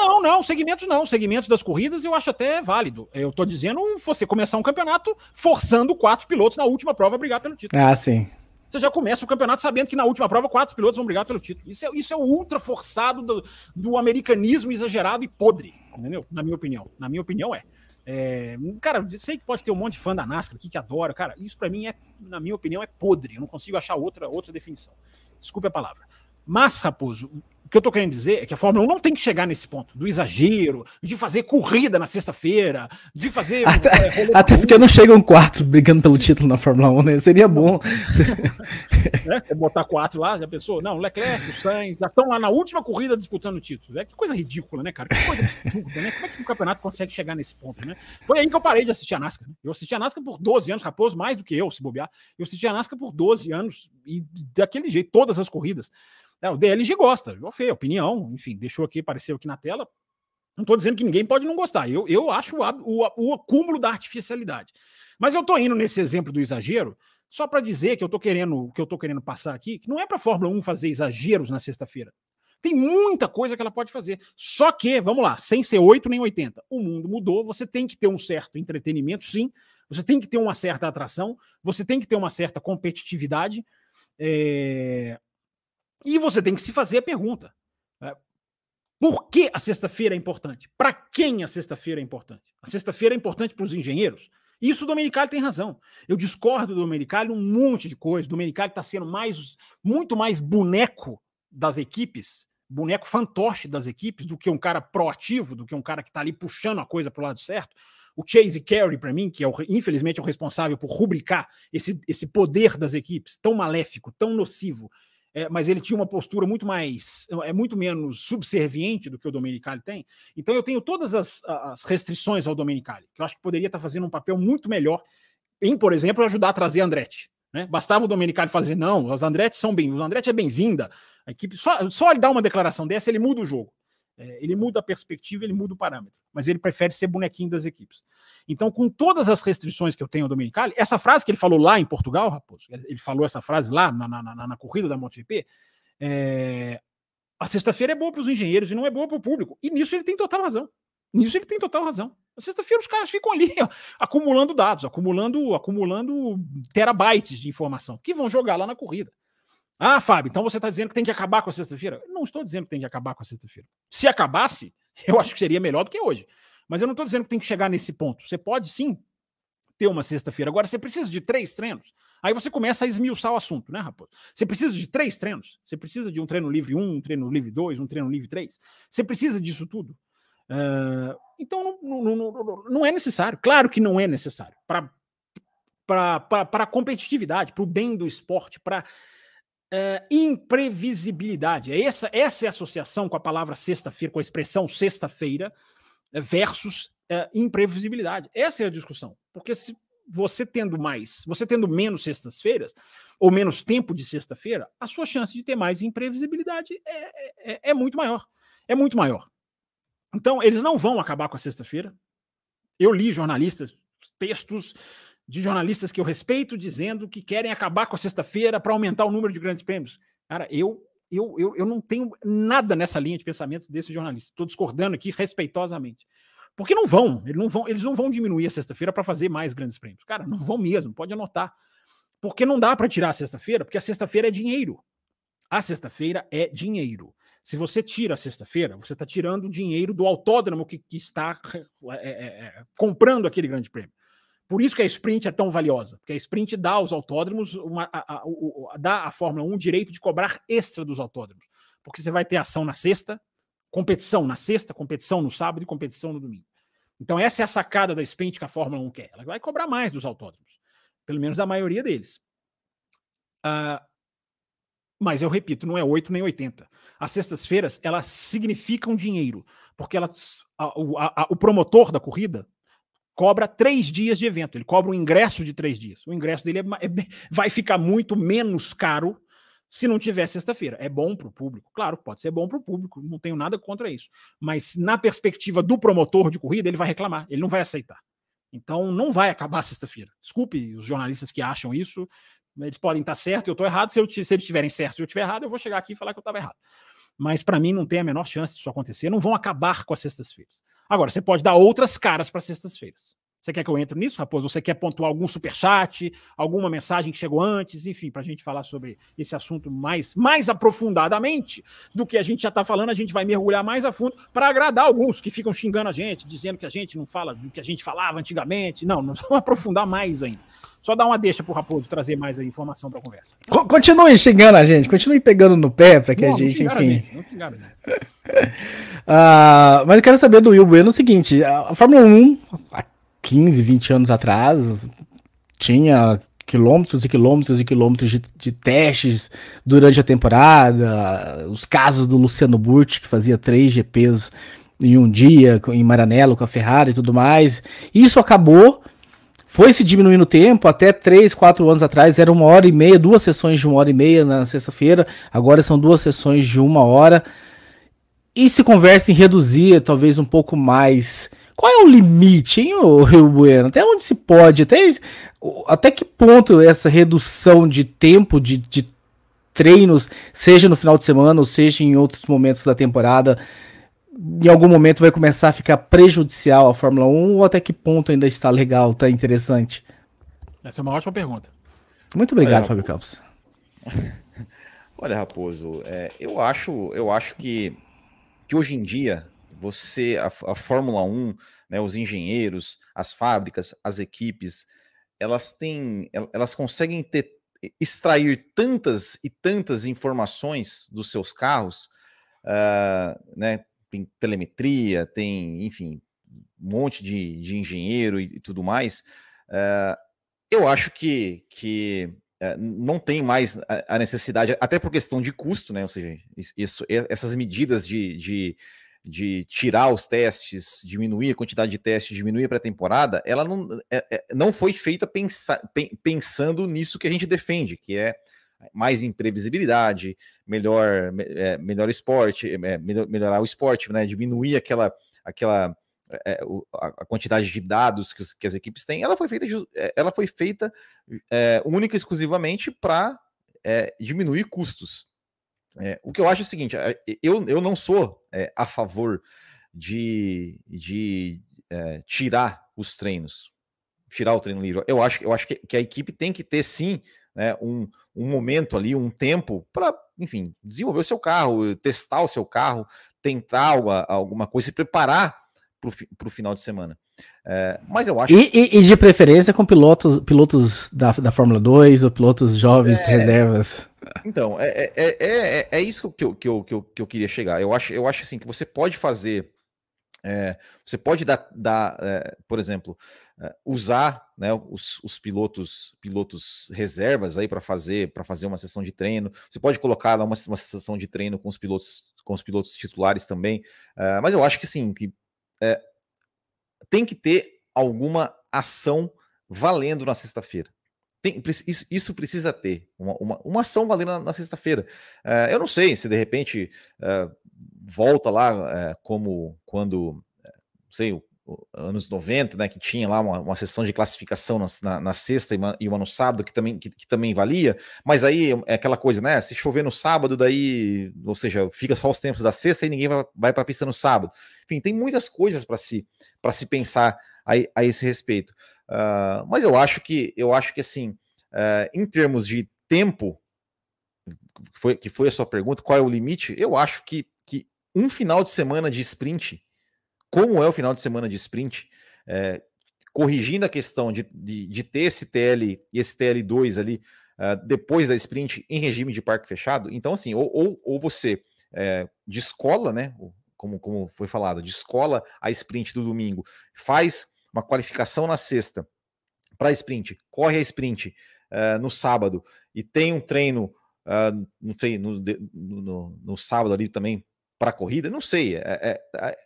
Não, não, segmentos não. Segmentos das corridas eu acho até válido. Eu tô dizendo você começar um campeonato forçando quatro pilotos na última prova a brigar pelo título. Ah, sim. Você já começa o campeonato sabendo que na última prova quatro pilotos vão brigar pelo título. Isso é, isso é o ultra forçado do, do americanismo exagerado e podre, entendeu? Na minha opinião. Na minha opinião é. É, cara, sei que pode ter um monte de fã da NASCAR aqui que adora, cara. Isso para mim é, na minha opinião, é podre. Eu não consigo achar outra, outra definição. Desculpe a palavra. Mas, Raposo, que eu estou querendo dizer é que a Fórmula 1 não tem que chegar nesse ponto do exagero, de fazer corrida na sexta-feira, de fazer. Até, é, até porque não chegam quatro brigando pelo título na Fórmula 1, né? Seria bom. é, botar quatro lá, já pensou? Não, Leclerc, o Sainz, já estão lá na última corrida disputando o título. É que coisa ridícula, né, cara? Que coisa absurda, né? Como é que o campeonato consegue chegar nesse ponto, né? Foi aí que eu parei de assistir a NASCAR. Né? Eu assisti a NASCAR por 12 anos, Raposo, mais do que eu, se bobear. Eu assisti a NASCAR por 12 anos e daquele jeito, todas as corridas. É, o DLG gosta, opinião, enfim, deixou aqui, apareceu aqui na tela. Não estou dizendo que ninguém pode não gostar. Eu, eu acho o, o, o acúmulo da artificialidade. Mas eu estou indo nesse exemplo do exagero só para dizer que eu estou querendo, que eu tô querendo passar aqui, que não é para a Fórmula 1 fazer exageros na sexta-feira. Tem muita coisa que ela pode fazer. Só que, vamos lá, sem ser 8 nem 80. O mundo mudou, você tem que ter um certo entretenimento, sim. Você tem que ter uma certa atração, você tem que ter uma certa competitividade. É... E você tem que se fazer a pergunta: né? por que a sexta-feira é importante? Para quem a sexta-feira é importante? A sexta-feira é importante para os engenheiros? Isso o Domenicali tem razão. Eu discordo do Domenicali um monte de coisa. O Domenicali está sendo mais, muito mais boneco das equipes, boneco fantoche das equipes, do que um cara proativo, do que um cara que está ali puxando a coisa para o lado certo. O Chase Carey, para mim, que é o, infelizmente é o responsável por rubricar esse, esse poder das equipes tão maléfico, tão nocivo, é, mas ele tinha uma postura muito mais, é muito menos subserviente do que o Domenicali tem. Então eu tenho todas as, as restrições ao Domenicali, que eu acho que poderia estar fazendo um papel muito melhor em, por exemplo, ajudar a trazer Andretti. Né? Bastava o Domenicali fazer, não, os Andretti são bem, os Andretti é bem-vinda. A equipe só, só ele dar uma declaração dessa, ele muda o jogo. É, ele muda a perspectiva, ele muda o parâmetro, mas ele prefere ser bonequinho das equipes. Então, com todas as restrições que eu tenho ao Domenicali, essa frase que ele falou lá em Portugal, Raposo, ele falou essa frase lá na, na, na, na corrida da MotoGP, é, a sexta-feira é boa para os engenheiros e não é boa para o público. E nisso ele tem total razão. Nisso ele tem total razão. Na sexta-feira os caras ficam ali ó, acumulando dados, acumulando, acumulando terabytes de informação que vão jogar lá na corrida. Ah, Fábio, então você está dizendo que tem que acabar com a sexta-feira? Não estou dizendo que tem que acabar com a sexta-feira. Se acabasse, eu acho que seria melhor do que hoje. Mas eu não estou dizendo que tem que chegar nesse ponto. Você pode sim ter uma sexta-feira. Agora, você precisa de três treinos. Aí você começa a esmiuçar o assunto, né, Raposo? Você precisa de três treinos. Você precisa de um treino livre 1, um treino livre 2, um treino livre 3. Você precisa disso tudo. Uh, então, não, não, não, não, é necessário. Claro que não é necessário. Para a competitividade, para o bem do esporte, para uh, imprevisibilidade. É essa, essa é a associação com a palavra sexta-feira, com a expressão sexta-feira versus uh, imprevisibilidade. Essa é a discussão. Porque se você tendo mais, você tendo menos sextas-feiras, ou menos tempo de sexta-feira, a sua chance de ter mais imprevisibilidade é, é, é muito maior. É muito maior. Então, eles não vão acabar com a sexta-feira. Eu li jornalistas, textos de jornalistas que eu respeito dizendo que querem acabar com a sexta-feira para aumentar o número de grandes prêmios. Cara, eu, eu, eu, eu não tenho nada nessa linha de pensamento desse jornalista. Estou discordando aqui respeitosamente. Porque não vão, eles não vão, eles não vão diminuir a sexta-feira para fazer mais grandes prêmios. Cara, não vão mesmo, pode anotar. Porque não dá para tirar a sexta-feira, porque a sexta-feira é dinheiro. A sexta-feira é dinheiro. Se você tira a sexta-feira, você está tirando o dinheiro do autódromo que, que está é, é, é, comprando aquele grande prêmio. Por isso que a sprint é tão valiosa, porque a sprint dá aos autódromos, uma, a, a, a, dá à Fórmula 1 o direito de cobrar extra dos autódromos. Porque você vai ter ação na sexta, competição na sexta, competição no sábado e competição no domingo. Então, essa é a sacada da sprint que a Fórmula 1 quer. Ela vai cobrar mais dos autódromos, pelo menos da maioria deles. Uh, mas eu repito, não é 8 nem 80. As sextas-feiras, elas significam dinheiro, porque elas, o promotor da corrida cobra três dias de evento, ele cobra um ingresso de três dias. O ingresso dele é, é, vai ficar muito menos caro se não tiver sexta-feira. É bom para o público? Claro, pode ser bom para o público, não tenho nada contra isso. Mas na perspectiva do promotor de corrida, ele vai reclamar, ele não vai aceitar. Então não vai acabar sexta-feira. Desculpe os jornalistas que acham isso, eles podem estar certos, eu estou errado. Se, eu, se eles estiverem certos e eu estiver errado, eu vou chegar aqui e falar que eu estava errado. Mas para mim não tem a menor chance disso acontecer. Não vão acabar com as sextas-feiras. Agora, você pode dar outras caras para sextas-feiras. Você quer que eu entre nisso, Raposo? Você quer pontuar algum superchat, alguma mensagem que chegou antes, enfim, para a gente falar sobre esse assunto mais, mais aprofundadamente do que a gente já está falando, a gente vai mergulhar mais a fundo para agradar alguns que ficam xingando a gente, dizendo que a gente não fala do que a gente falava antigamente. Não, nós vamos aprofundar mais ainda. Só dá uma deixa para o Raposo trazer mais informação para a conversa. Continue xingando a gente, continue pegando no pé para que não, a gente, enfim. A gente, não xingaram, uh, mas eu quero saber do Will Bueno o seguinte: a Fórmula 1, 15, 20 anos atrás, tinha quilômetros e quilômetros e quilômetros de, de, testes durante a temporada, os casos do Luciano Burti, que fazia três GPs em um dia, em Maranello, com a Ferrari e tudo mais. Isso acabou, foi se diminuindo o tempo, até 3, 4 anos atrás era uma hora e meia, duas sessões de uma hora e meia na sexta-feira, agora são duas sessões de uma hora. E se conversa em reduzir talvez um pouco mais qual é o limite, hein, Rio Bueno? Até onde se pode? Até, até que ponto essa redução de tempo de, de treinos, seja no final de semana ou seja em outros momentos da temporada, em algum momento vai começar a ficar prejudicial à Fórmula 1 ou até que ponto ainda está legal, está interessante? Essa é uma ótima pergunta. Muito obrigado, Olha, Fábio Campos. Olha, Raposo, é, eu acho, eu acho que, que hoje em dia você, a, a Fórmula 1, né, os engenheiros, as fábricas, as equipes, elas têm, elas conseguem ter, extrair tantas e tantas informações dos seus carros, uh, né, tem telemetria, tem, enfim, um monte de, de engenheiro e, e tudo mais. Uh, eu acho que, que uh, não tem mais a, a, necessidade, até por questão de custo, né? Ou seja, isso, essas medidas de, de de tirar os testes, diminuir a quantidade de testes, diminuir a pré-temporada, ela não, é, é, não foi feita pensa, pensando nisso que a gente defende, que é mais imprevisibilidade, melhor, é, melhor esporte, é, melhor, melhorar o esporte, né? diminuir aquela, aquela é, a quantidade de dados que, os, que, as equipes têm, ela foi feita, é, ela foi feita única e exclusivamente para diminuir custos. É, o que eu acho é o seguinte: é, eu, eu não sou é, a favor de, de é, tirar os treinos, tirar o treino livre. Eu acho, eu acho que, que a equipe tem que ter sim né, um, um momento ali, um tempo para, enfim, desenvolver o seu carro, testar o seu carro, tentar alguma, coisa, se preparar para o final de semana. É, mas eu acho. E, e, e, de preferência com pilotos, pilotos da, da Fórmula 2 ou pilotos jovens, é, reservas. Então, é, é, é, é, isso que eu, que, eu, que, eu, que eu queria chegar. Eu acho, eu acho assim que você pode fazer. Você pode dar, dar por exemplo, usar né, os, os, pilotos pilotos reservas aí para fazer para fazer uma sessão de treino. Você pode colocar lá uma, uma sessão de treino com os pilotos com os pilotos titulares também. mas eu acho que sim, que tem que ter alguma ação valendo na sexta-feira. Isso, isso, precisa ter, uma, uma, uma ação valendo na, na sexta-feira. Uh, eu não sei se de repente uh, volta lá uh, como quando, não sei, o, o, anos 90, né, que tinha lá uma, uma sessão de classificação na, na, na sexta e uma, e uma, no sábado, que também, que, que, também valia, mas aí é aquela coisa, né? Se chover no sábado, daí, ou seja, fica só os tempos da sexta e ninguém vai, vai para a pista no sábado. Enfim, tem muitas coisas para se, se pensar a, a esse respeito. Uh, mas eu acho que eu acho que assim, uh, em termos de tempo, foi, que foi a sua pergunta, qual é o limite? Eu acho que, que um final de semana de sprint, como é o final de semana de sprint, é, corrigindo a questão de, de, de, ter esse TL esse TL2 ali uh, depois da sprint em regime de parque fechado, então assim, ou, ou, ou você é, descola, né? como, como foi falado, de escola a sprint do domingo, faz uma qualificação na sexta para sprint, corre a sprint uh, no sábado e tem um treino, uh, sei, no, no, no, sábado ali também para corrida, não sei, é, é, é,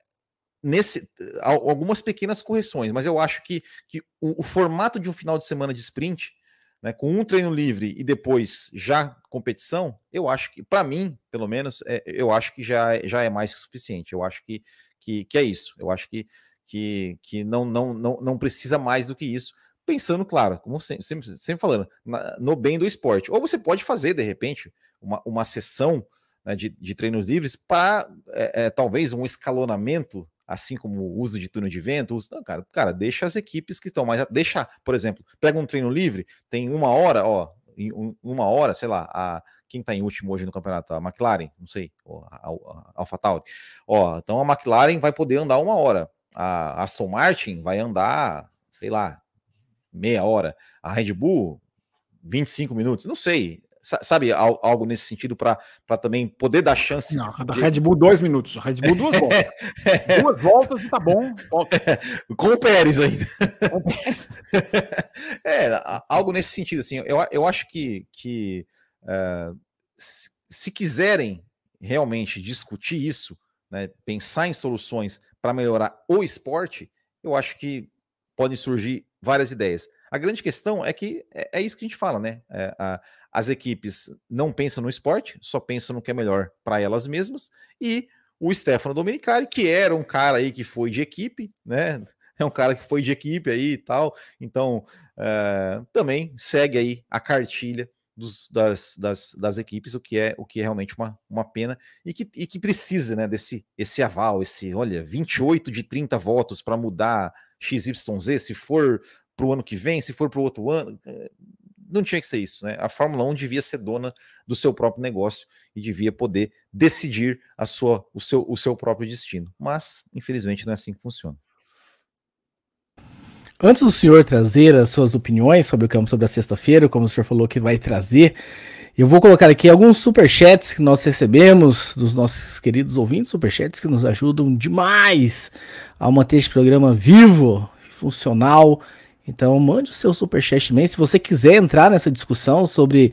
nesse algumas pequenas correções, mas eu acho que, que o, o formato de um final de semana de sprint né, com um treino livre e depois já competição, eu acho que, para mim, pelo menos, é, eu acho que já, já é mais que suficiente. Eu acho que, que, que é isso. Eu acho que, que, que não, não, não, não precisa mais do que isso. Pensando, claro, como sempre, sempre, sempre falando, na, no bem do esporte. Ou você pode fazer, de repente, uma, uma sessão né, de, de treinos livres para é, é, talvez um escalonamento assim como o uso de turno de vento, uso, não, cara, cara, deixa as equipes que estão mais, deixa, por exemplo, pega um treino livre, tem uma hora, ó, em uma hora, sei lá, a quem está em último hoje no campeonato, a McLaren, não sei, a, a, a AlphaTauri, ó, então a McLaren vai poder andar uma hora, a Aston Martin vai andar, sei lá, meia hora, a Red Bull 25 minutos, não sei, sabe, algo nesse sentido para também poder dar chance. Não, a Red Bull dois minutos, a Red Bull duas voltas. duas voltas e tá bom. Com o Pérez ainda. Com o Pérez. é, algo nesse sentido, assim, eu, eu acho que, que uh, se quiserem realmente discutir isso, né, pensar em soluções para melhorar o esporte, eu acho que podem surgir várias ideias. A grande questão é que é, é isso que a gente fala, né? É, a, as equipes não pensam no esporte, só pensam no que é melhor para elas mesmas. E o Stefano Domenicali, que era um cara aí que foi de equipe, né? É um cara que foi de equipe aí e tal. Então, uh, também segue aí a cartilha dos, das, das, das, equipes, o que é o que é realmente uma, uma pena e que, e que precisa né, desse esse aval, esse, olha, 28 de 30 votos para mudar XYZ, se for para o ano que vem, se for para o outro ano, eh, não tinha que ser isso, né? A Fórmula 1 devia ser dona do seu próprio negócio e devia poder decidir a sua, o, seu, o seu próprio destino. Mas, infelizmente, não é assim que funciona. Antes do senhor trazer as suas opiniões sobre o campo sobre a sexta-feira, como o senhor falou que vai trazer, eu vou colocar aqui alguns superchats que nós recebemos dos nossos queridos ouvintes, superchats que nos ajudam demais a manter este programa vivo, funcional então mande o seu superchat também. Se você quiser entrar nessa discussão sobre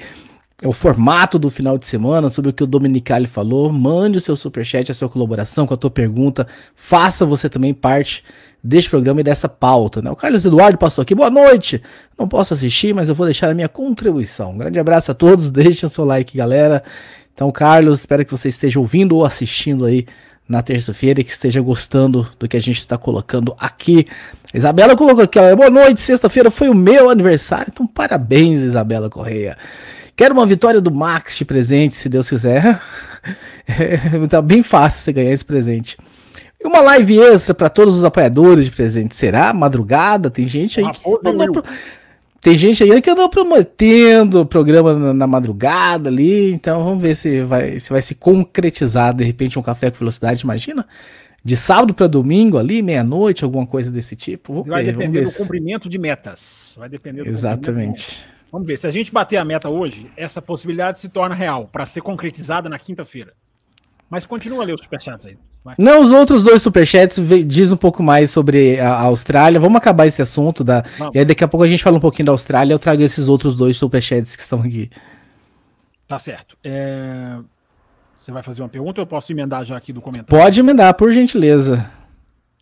o formato do final de semana, sobre o que o Dominicali falou, mande o seu superchat, a sua colaboração com a tua pergunta. Faça você também parte deste programa e dessa pauta. Né? O Carlos Eduardo passou aqui. Boa noite! Não posso assistir, mas eu vou deixar a minha contribuição. Um grande abraço a todos. Deixem o seu like, galera. Então, Carlos, espero que você esteja ouvindo ou assistindo aí na terça-feira e que esteja gostando do que a gente está colocando aqui. Isabela colocou aqui, ó, boa noite, sexta-feira foi o meu aniversário, então parabéns, Isabela Correia. Quero uma vitória do Max de presente, se Deus quiser. É, tá bem fácil você ganhar esse presente. E uma live extra para todos os apoiadores de presente. Será? Madrugada? Tem gente aí. Que andou pro... Tem gente aí que andou prometendo programa na, na, madrugada ali. Então vamos ver se vai, se vai se concretizar de repente um café com velocidade. Imagina? De sábado para domingo ali, meia-noite, alguma coisa desse tipo. Vamos vai ver, depender do se... cumprimento de metas. Vai depender do Exatamente. Vamos ver. Se a gente bater a meta hoje, essa possibilidade se torna real para ser concretizada na quinta-feira. Mas continua a ler os superchats aí. Vai. Não, os outros dois superchats diz um pouco mais sobre a Austrália. Vamos acabar esse assunto. Da... E aí daqui a pouco a gente fala um pouquinho da Austrália. Eu trago esses outros dois superchats que estão aqui. Tá certo. É... Você vai fazer uma pergunta ou eu posso emendar já aqui do comentário? Pode emendar, por gentileza.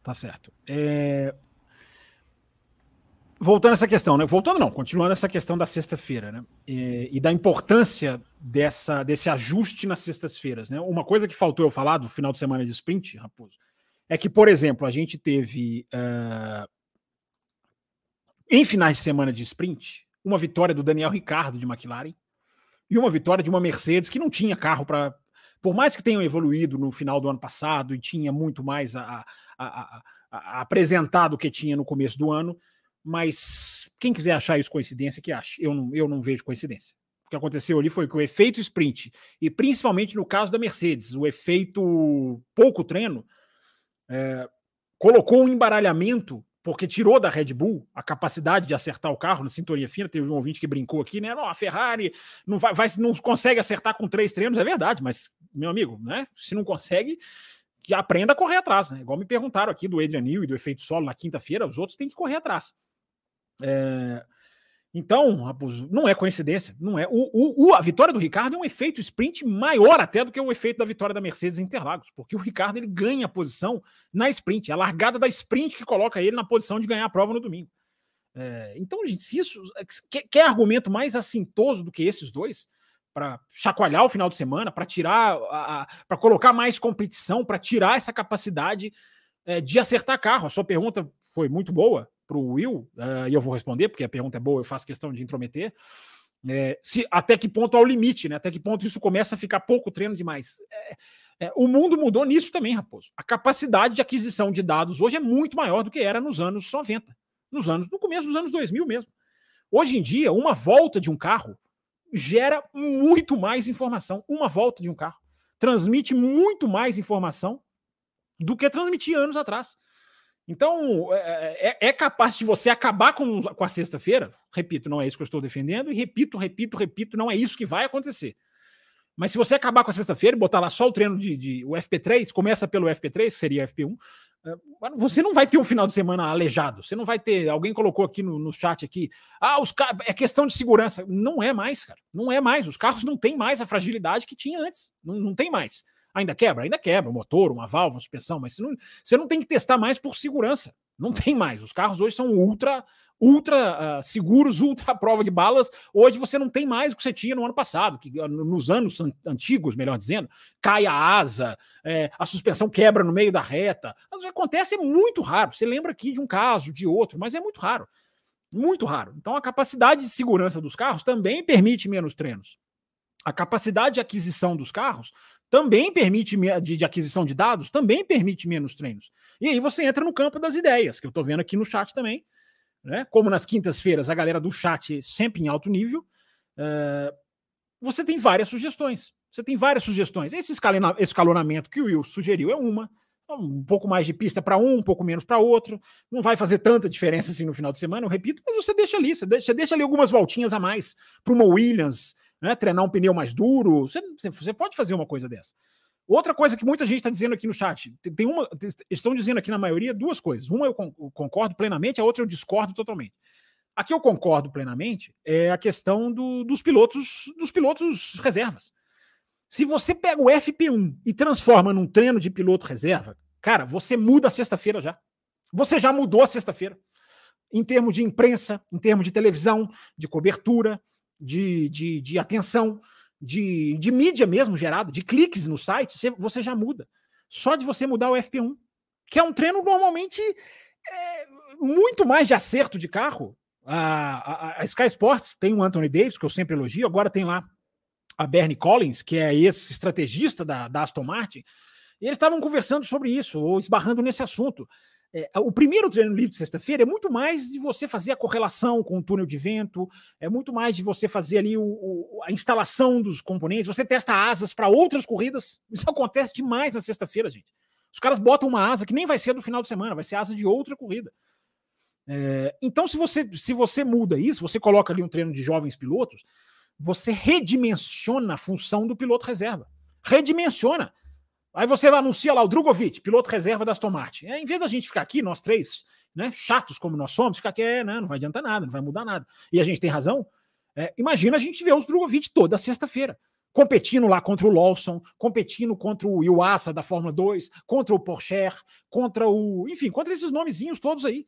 Tá certo. É voltando a essa questão, né? Voltando não, continuando essa questão da sexta-feira, né? E, e, da importância dessa, desse ajuste nas sextas-feiras, né? Uma coisa que faltou eu falar do final de semana de sprint, Raposo, é que, por exemplo, a gente teve uh, em finais de semana de sprint uma vitória do Daniel Ricardo de McLaren e uma vitória de uma Mercedes que não tinha carro para, por mais que tenham evoluído no final do ano passado e tinha muito mais a, a, a, a apresentar do que tinha no começo do ano mas quem quiser achar isso coincidência, que ache. Eu não, eu não vejo coincidência. O que aconteceu ali foi que o efeito sprint, e principalmente no caso da Mercedes, o efeito pouco treino, é, colocou um embaralhamento, porque tirou da Red Bull a capacidade de acertar o carro na sintonia fina. Teve um ouvinte que brincou aqui, né? Não, a Ferrari não, vai, vai, não consegue acertar com três treinos, é verdade, mas, meu amigo, né? Se não consegue, que aprenda a correr atrás, né? Igual me perguntaram aqui do Adrian New e do efeito solo na quinta-feira, os outros têm que correr atrás. É... Então, não é coincidência, não é. O, o, a vitória do Ricardo é um efeito sprint maior até do que o efeito da vitória da Mercedes em Interlagos, porque o Ricardo ele ganha a posição na sprint, é a largada da sprint que coloca ele na posição de ganhar a prova no domingo. É, então, gente, se isso quer, quer argumento mais assintoso do que esses dois para chacoalhar o final de semana, para tirar, para colocar mais competição, para tirar essa capacidade é, de acertar carro. A sua pergunta foi muito boa para o Will, uh, e eu vou responder, porque a pergunta é boa, eu faço questão de intrometer. É, se, até que ponto há o limite, né? Até que ponto isso começa a ficar pouco treino demais. É, é, o mundo mudou nisso também, Raposo. A capacidade de aquisição de dados hoje é muito maior do que era nos anos 90, nos anos, no começo dos anos 2000 mesmo. Hoje em dia, uma volta de um carro gera muito mais informação. Uma volta de um carro transmite muito mais informação do que transmitia anos atrás. Então, é, é, é, capaz de você acabar com, com a sexta-feira. Repito, não é isso que eu estou defendendo. E repito, repito, repito, não é isso que vai acontecer. Mas se você acabar com a sexta-feira e botar lá só o treino de, de, o FP3, começa pelo FP3, que seria FP1, é, você não vai ter um final de semana aleijado. Você não vai ter. Alguém colocou aqui no, no chat aqui. Ah, os é questão de segurança. Não é mais, cara. Não é mais. Os carros não têm mais a fragilidade que tinha antes. Não, não tem mais. Ainda quebra? Ainda quebra, um motor, uma válvula, uma suspensão, mas você não, você não tem que testar mais por segurança. Não tem mais. Os carros hoje são ultra, ultra uh, seguros, ultra prova de balas. Hoje você não tem mais o que você tinha no ano passado, que nos anos antigos, melhor dizendo, cai a asa, é, a suspensão quebra no meio da reta. Acontece é muito raro. Você lembra aqui de um caso, de outro, mas é muito raro. Muito raro. Então a capacidade de segurança dos carros também permite menos treinos. A capacidade de aquisição dos carros também permite de, de, aquisição de dados, também permite menos treinos. E aí você entra no campo das ideias, que eu estou vendo aqui no chat também. Né? Como nas quintas-feiras a galera do chat sempre em alto nível, uh, você tem várias sugestões. Você tem várias sugestões. Esse escalonamento que o Will sugeriu é uma. Um pouco mais de pista para um, um pouco menos para outro. Não vai fazer tanta diferença assim no final de semana, eu repito, mas você deixa ali, você deixa, você deixa ali algumas voltinhas a mais para uma Williams, né, treinar um pneu mais duro. Você, você pode fazer uma coisa dessa. Outra coisa que muita gente está dizendo aqui no chat, tem uma, estão dizendo aqui na maioria duas coisas. Uma eu concordo plenamente, a outra eu discordo totalmente. Aqui eu concordo plenamente é a questão do, dos pilotos, dos pilotos reservas. Se você pega o FP1 e transforma num treino de piloto reserva, cara, você muda a sexta-feira já. Você já mudou a sexta-feira. Em termos de imprensa, em termos de televisão, de cobertura, de, de, de atenção, de, de mídia mesmo gerada, de cliques no site, você, já muda. Só de você mudar o FP1, que é um treino normalmente é, muito mais de acerto de carro. A, a, a, Sky Sports tem o Anthony Davis, que eu sempre elogio, agora tem lá a Bernie Collins, que é esse estrategista da, da Aston Martin, e eles estavam conversando sobre isso, ou esbarrando nesse assunto. É, o primeiro treino livre de sexta-feira é muito mais de você fazer a correlação com o túnel de vento, é muito mais de você fazer ali o, o, a instalação dos componentes, você testa asas para outras corridas. Isso acontece demais na sexta-feira, gente. Os caras botam uma asa que nem vai ser do final de semana, vai ser asa de outra corrida. É, então, se você, se você muda isso, você coloca ali um treino de jovens pilotos, você redimensiona a função do piloto reserva. Redimensiona. Aí você anuncia lá o Drogovic, piloto reserva da Aston Martin. É, em vez da gente ficar aqui, nós três, né, chatos como nós somos, ficar aqui, é, né, não vai adiantar nada, não vai mudar nada. E a gente tem razão. É, imagina a gente ver os Drogovic toda sexta-feira, competindo lá contra o Lawson, competindo contra o Iwasa da Fórmula 2, contra o Porsche, contra o. Enfim, contra esses nomezinhos todos aí.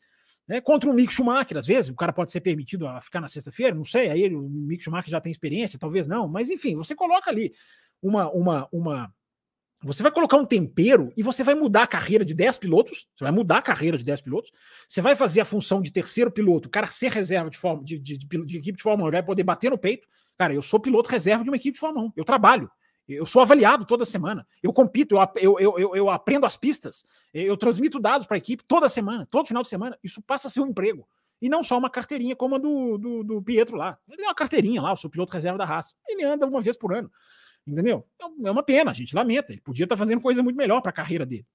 Né, contra o Mick Schumacher, às vezes, o cara pode ser permitido a ficar na sexta-feira, não sei, aí o Mick Schumacher já tem experiência, talvez não, mas enfim, você coloca ali uma, uma, uma, você vai colocar um tempero e você vai mudar a carreira de 10 pilotos. Você vai mudar a carreira de 10 pilotos. Você vai fazer a função de terceiro piloto, o cara ser reserva de, forma, de, de, de, de equipe de Fórmula 1, vai poder bater no peito. Cara, eu sou piloto reserva de uma equipe de Fórmula 1. Eu trabalho. Eu sou avaliado toda semana. Eu compito, eu, eu, eu, eu aprendo as pistas. Eu transmito dados para a equipe toda semana, todo final de semana. Isso passa a ser um emprego. E não só uma carteirinha como a do, do, do Pietro lá. Ele é uma carteirinha lá, eu sou piloto reserva da raça. Ele anda uma vez por ano. Entendeu? É, é uma pena, a gente lamenta. Ele podia estar fazendo coisa muito melhor para a carreira dele.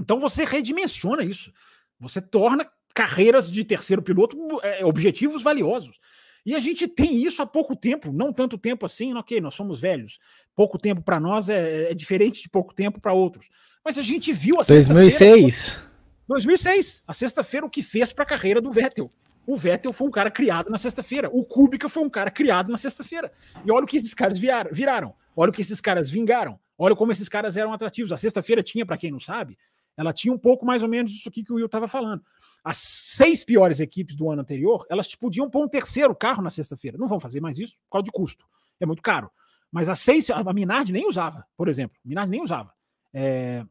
Então você redimensiona isso. Você torna carreiras de terceiro piloto é, objetivos valiosos. E a gente tem isso há pouco tempo, não tanto tempo assim, ok, nós somos velhos. Pouco tempo para nós é, é, diferente de pouco tempo para outros. Mas a gente viu a 2006. 2006, a sexta-feira, o que fez para a carreira do Vettel. O Vettel foi um cara criado na sexta-feira. O Kubica foi um cara criado na sexta-feira. E olha o que esses caras viraram. Olha o que esses caras vingaram. Olha como esses caras eram atrativos. A sexta-feira tinha, para quem não sabe, ela tinha um pouco mais ou menos disso aqui que o Will estava falando. As seis piores equipes do ano anterior, elas podiam pôr um terceiro carro na sexta-feira. Não vão fazer mais isso por causa de custo. É muito caro. Mas as seis, a Minardi nem usava, por exemplo. Minardi nem usava. É,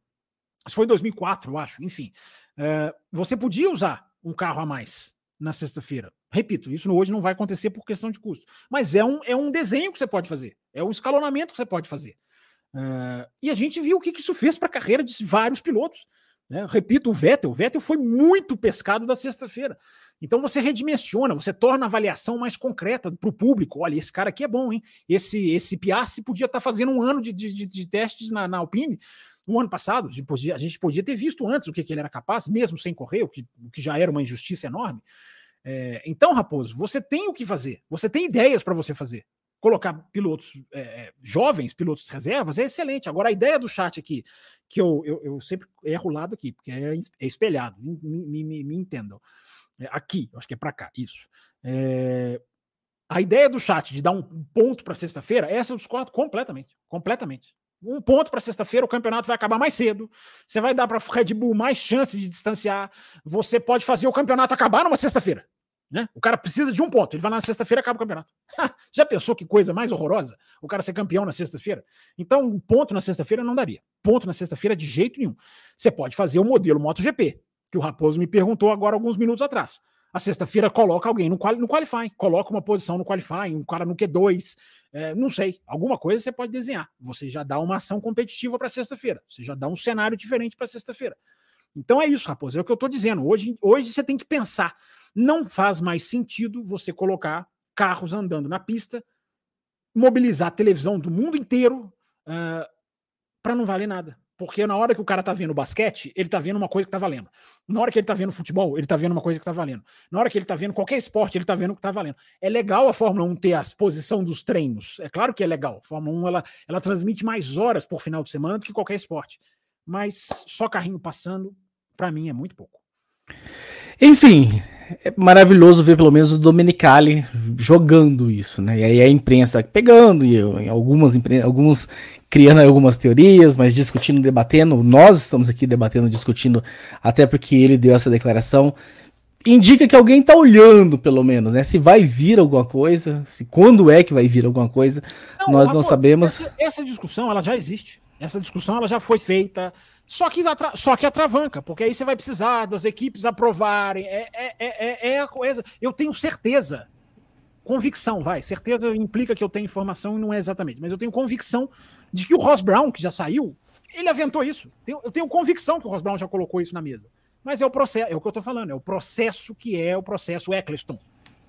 isso foi em 2004, eu acho. Enfim, é, você podia usar um carro a mais na sexta-feira. Repito, isso hoje não vai acontecer por questão de custo. Mas é um, é um desenho que você pode fazer. É um escalonamento que você pode fazer. Uh, e a gente viu o que, isso fez para a carreira de vários pilotos. Né? Repito, o Vettel. O Vettel foi muito pescado da sexta-feira. Então você redimensiona, você torna a avaliação mais concreta para o público. Olha, esse cara aqui é bom, hein? Esse, esse Piastri podia estar tá fazendo um ano de, de, de testes na, na Alpine no ano passado. A gente, podia, a gente podia ter visto antes o que, que ele era capaz, mesmo sem correr, o que, o que já era uma injustiça enorme. É, então, Raposo, você tem o que fazer, você tem ideias para você fazer. Colocar pilotos é, jovens, pilotos de reservas, é excelente. Agora, a ideia do chat aqui, que eu, eu, eu sempre erro o lado aqui, porque é, é espelhado, me, me, me, me entendam. É, aqui, acho que é para cá, isso. É, a ideia do chat de dar um ponto para sexta-feira, essa eu discordo completamente. Completamente. Um ponto para sexta-feira, o campeonato vai acabar mais cedo. Você vai dar para Red Bull mais chance de distanciar. Você pode fazer o campeonato acabar numa sexta-feira. Né? O cara precisa de um ponto. Ele vai lá na sexta-feira e acaba o campeonato. Já pensou que coisa mais horrorosa? O cara ser campeão na sexta-feira? Então, um ponto na sexta-feira não daria. Ponto na sexta-feira de jeito nenhum. Você pode fazer o modelo MotoGP, que o Raposo me perguntou agora alguns minutos atrás. A sexta-feira coloca alguém no, quali no qualify, coloca uma posição no qualify, um cara no Q2, é, não sei, alguma coisa você pode desenhar. Você já dá uma ação competitiva para sexta-feira, você já dá um cenário diferente para sexta-feira. Então é isso, Raposo, é o que eu estou dizendo. Hoje, hoje você tem que pensar não faz mais sentido você colocar carros andando na pista, mobilizar a televisão do mundo inteiro uh, para não valer nada. Porque na hora que o cara tá vendo basquete, ele tá vendo uma coisa que tá valendo. Na hora que ele tá vendo futebol, ele tá vendo uma coisa que tá valendo. Na hora que ele tá vendo qualquer esporte, ele tá vendo o que tá valendo. É legal a Fórmula 1 ter a exposição dos treinos. É claro que é legal. A Fórmula 1 ela, ela transmite mais horas por final de semana do que qualquer esporte. Mas só carrinho passando, para mim, é muito pouco. Enfim, é maravilhoso ver pelo menos o Domenicali jogando isso, né? E aí a imprensa pegando, e algumas, alguns criando algumas teorias, mas discutindo, debatendo. Nós estamos aqui debatendo, discutindo, até porque ele deu essa declaração. Indica que alguém está olhando, pelo menos, né? Se vai vir alguma coisa, se quando é que vai vir alguma coisa, não, nós não sabemos. Essa, essa discussão ela já existe. Essa discussão ela já foi feita, Só que, só que atravanca, porque aí você vai precisar das equipes aprovarem. É, é, é, é a coisa. Eu tenho certeza, convicção, vai. Certeza implica que eu tenho informação e não é exatamente, mas eu tenho convicção de que o Ross Brown, que já saiu, ele aventou isso. Eu tenho convicção que o Ross Brown já colocou isso na mesa. Mas é o processo, é o que eu estou falando, é o processo que é o processo Eccleston,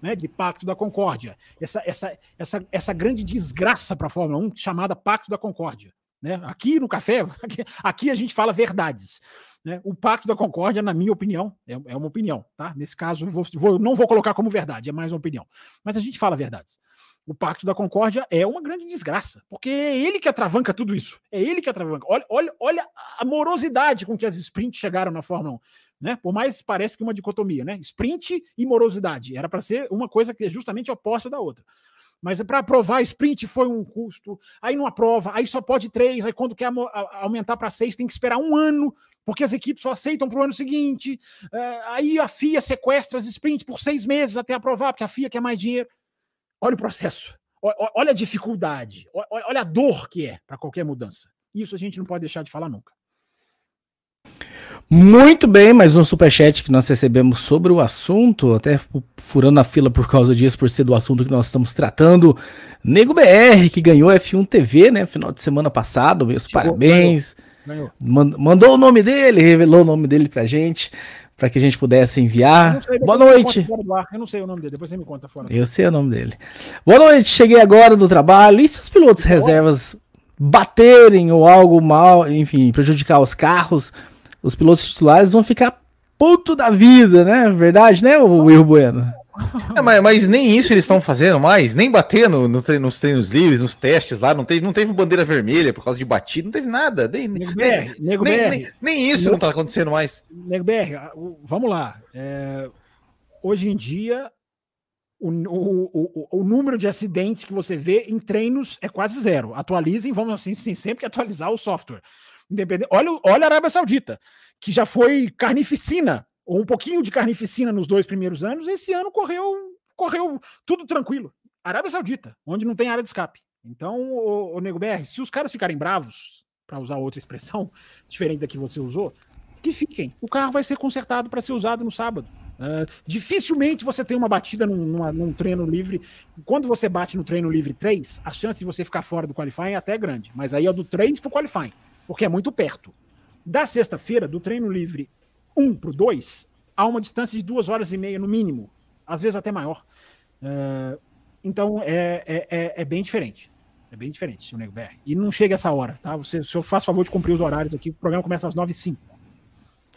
né, de Pacto da Concórdia. Essa, essa, essa, essa grande desgraça para a Fórmula 1 chamada Pacto da Concórdia. Né? Aqui no café, aqui, aqui a gente fala verdades. Né? O Pacto da Concórdia, na minha opinião, é, é uma opinião, tá? Nesse caso, vou, vou, não vou colocar como verdade, é mais uma opinião. Mas a gente fala verdades. O Pacto da Concórdia é uma grande desgraça, porque é ele que atravanca tudo isso. É ele que atravanca. Olha, olha, olha a morosidade com que as sprints chegaram na Fórmula 1. Né? Por mais parece que uma dicotomia, né? Sprint e morosidade. Era para ser uma coisa que é justamente oposta da outra. Mas para aprovar sprint foi um custo, aí não aprova, aí só pode três, aí quando quer aumentar para seis tem que esperar um ano, porque as equipes só aceitam para o ano seguinte. É, aí a FIA sequestra as sprints por seis meses até aprovar, porque a FIA quer mais dinheiro. Olha o processo, olha a dificuldade, olha a dor que é para qualquer mudança. Isso a gente não pode deixar de falar nunca. Muito bem, mais um superchat que nós recebemos sobre o assunto, até furando a fila por causa disso, por ser do assunto que nós estamos tratando. Nego BR, que ganhou F1 TV, né, final de semana passado, meus Chegou, parabéns. Ganhou. Mandou o nome dele, revelou o nome dele pra gente, para que a gente pudesse enviar. Sei, Boa noite. Eu não sei o nome dele, depois você me conta fora. Eu sei o nome dele. Boa noite, cheguei agora do trabalho. E se os pilotos reservas baterem ou algo mal, enfim, prejudicar os carros? Os pilotos titulares vão ficar puto da vida, né? Verdade, né, o Will Bueno? É, mas, mas, nem isso eles estão fazendo mais, nem bater no, no treino, nos treinos livres, nos testes lá, não teve, não teve bandeira vermelha por causa de batida, não teve nada. Nem, Nego BR, Nego nem, BR. Nem, nem, isso Nego, não está acontecendo mais. Nego BR, vamos lá. É, hoje em dia, o, o, o, o, número de acidentes que você vê em treinos é quase zero. Atualizem, vamos assim, sempre que atualizar o software. Independente. Olha, olha a Arábia Saudita, que já foi carnificina, ou um pouquinho de carnificina nos dois primeiros anos, esse ano correu, correu tudo tranquilo. Arábia Saudita, onde não tem área de escape. Então, o, o Nego BR, se os caras ficarem bravos, para usar outra expressão, diferente da que você usou, que fiquem. O carro vai ser consertado para ser usado no sábado. Uh, dificilmente você tem uma batida num, numa, num, treino livre. Quando você bate no treino livre 3, a chance de você ficar fora do qualifying é até grande. Mas aí é do 3 para o qualifying porque é muito perto. Da sexta-feira, do treino livre 1 para o 2, há uma distância de duas horas e meia no mínimo, às vezes até maior. Uh, então é, é, é, é, bem diferente. É bem diferente, seu Nego BR. E não chega essa hora, tá? Você, se eu faço favor de cumprir os horários aqui, o programa começa às 9h05.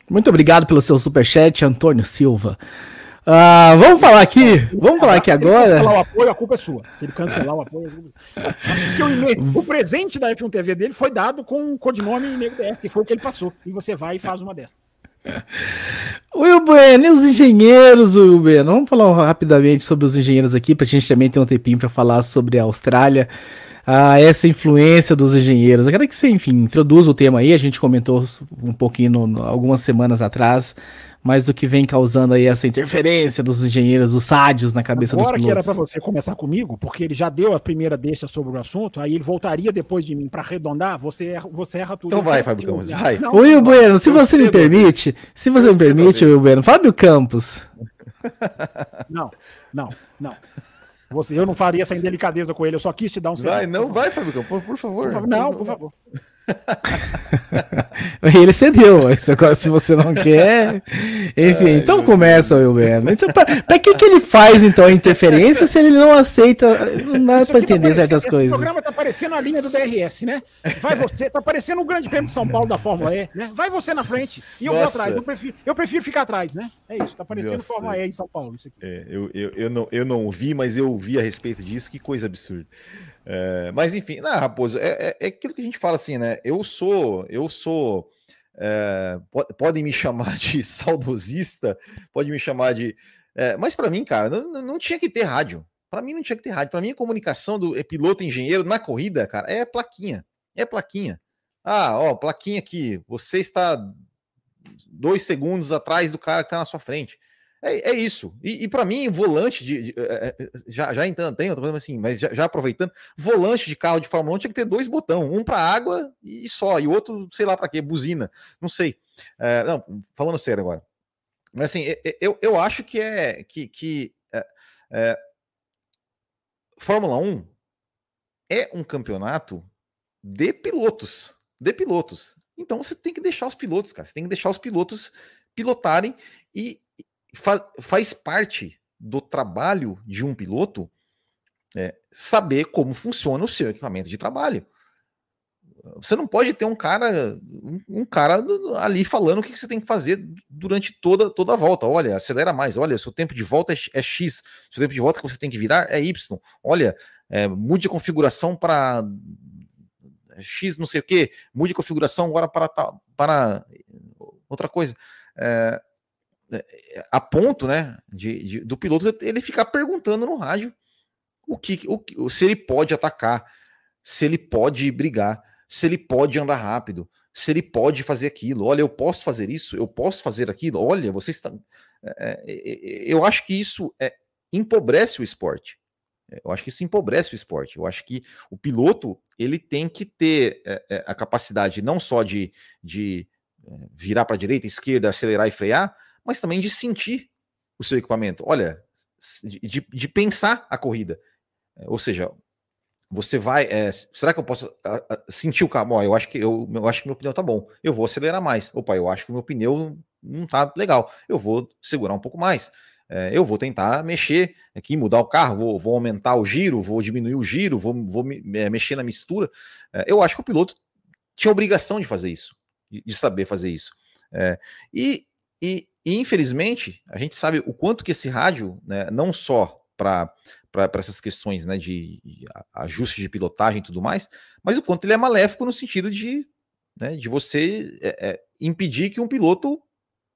Muito obrigado pelo seu superchat, Antônio Silva. Ah, vamos falar aqui, vamos falar aqui agora. Se cancelar o apoio, a culpa é sua. Se ele cancelar o apoio, o, o, presente da F1 TV dele foi dado com o codinome Nego BR, que foi o que ele passou. E você vai e faz uma dessas. Will Bueno, e os engenheiros, Will Bueno? Vamos falar rapidamente sobre os engenheiros aqui, para a gente também ter um tempinho para falar sobre a Austrália, ah, essa influência dos engenheiros. Eu quero que você, enfim, introduza o tema aí, a gente comentou um pouquinho no, no, algumas semanas atrás, mas o que vem causando aí essa interferência dos engenheiros, dos sádios na cabeça Agora dos pilotos. Agora que era para você começar comigo, porque ele já deu a primeira deixa sobre o assunto, aí ele voltaria depois de mim para arredondar, você erra, você erra tudo. Então vai, Fábio Campos, vai. Não, Will Bueno, se você me permite, se você me permite, Will Bueno, Fábio Campos. Não, não, não. Você, eu não faria essa indelicadeza com ele, eu só quis te dar um Vai, não vai, Fábio Campos, por favor. Por favor. Não, por favor. ele cedeu, mas agora se você não quer. Enfim, Ai, então começa o Bueno. Então, pra, pra, que, que ele faz então a interferência se ele não aceita? Não dá pra entender tá certas coisas. O programa tá parecendo a linha do DRS, né? Vai você, tá parecendo o grande prêmio de São Paulo da Fórmula E, né? Vai você na frente e eu Nossa. vou atrás. Eu prefiro, eu prefiro ficar atrás, né? É isso, tá parecendo Nossa. Fórmula E em São Paulo. Isso aqui. É, eu, eu, eu, não, eu não vi, mas eu vi a respeito disso, que coisa absurda. É, mas enfim, não, Raposo, é, é, é, aquilo que a gente fala assim, né? Eu sou, eu sou. É, podem me chamar de saudosista, pode me chamar de. Mas para mim, cara, não, não, tinha que ter rádio. Para mim não tinha que ter rádio. Para mim, a comunicação do é piloto engenheiro na corrida, cara, é plaquinha. É plaquinha. Ah, ó, plaquinha aqui. Você está dois segundos atrás do cara que está na sua frente. É, é isso. E, e para mim, volante de. de é, é já, já entrando, tem outra coisa assim, mas já, já, aproveitando, volante de carro de Fórmula 1 tinha que ter dois botões, um para água e só, e outro, sei lá para quê, buzina. Não sei. É, não, falando sério agora. Mas assim, eu, eu acho que é. que, que é, Fórmula 1 é um campeonato de pilotos. De pilotos. Então você tem que deixar os pilotos, cara. Você tem que deixar os pilotos pilotarem e fa faz parte do trabalho de um piloto é, saber como funciona o seu equipamento de trabalho. Você não pode ter um cara, um, cara ali falando o que, você tem que fazer durante toda, toda a volta. Olha, acelera mais. Olha, seu tempo de volta é, é X. Seu tempo de volta que você tem que virar é Y. Olha, é, mude a configuração para X não sei o que, mude a configuração agora para, para outra coisa. É, a ponto, né, de, de, do piloto ele ficar perguntando no rádio o que, o, se ele pode atacar, se ele pode brigar, se ele pode andar rápido, se ele pode fazer aquilo. Olha, eu posso fazer isso, eu posso fazer aquilo. Olha, você está. É, é, é eu acho que isso é, empobrece o esporte. Eu acho que isso empobrece o esporte. Eu acho que o piloto ele tem que ter é, a capacidade não só de, de virar para a direita, esquerda, acelerar e frear, mas também de sentir o seu equipamento. Olha, de, de pensar a corrida. Ou seja, você vai. É, será que eu posso a, a, sentir o carro? eu acho que eu, eu acho que meu pneu tá bom. Eu vou acelerar mais. Opa, eu acho que meu pneu não tá legal. Eu vou segurar um pouco mais. É, eu vou tentar mexer aqui, mudar o carro, vou, vou, aumentar o giro, vou diminuir o giro, vou, vou é, mexer na mistura. É, eu acho que o piloto tinha obrigação de fazer isso, de, de saber fazer isso. É, e, e, e, infelizmente, a gente sabe o quanto que esse rádio, né, não só para essas questões né, de, ajuste de pilotagem e tudo mais, mas o quanto ele é maléfico no sentido de, né, de você é, é, impedir que um piloto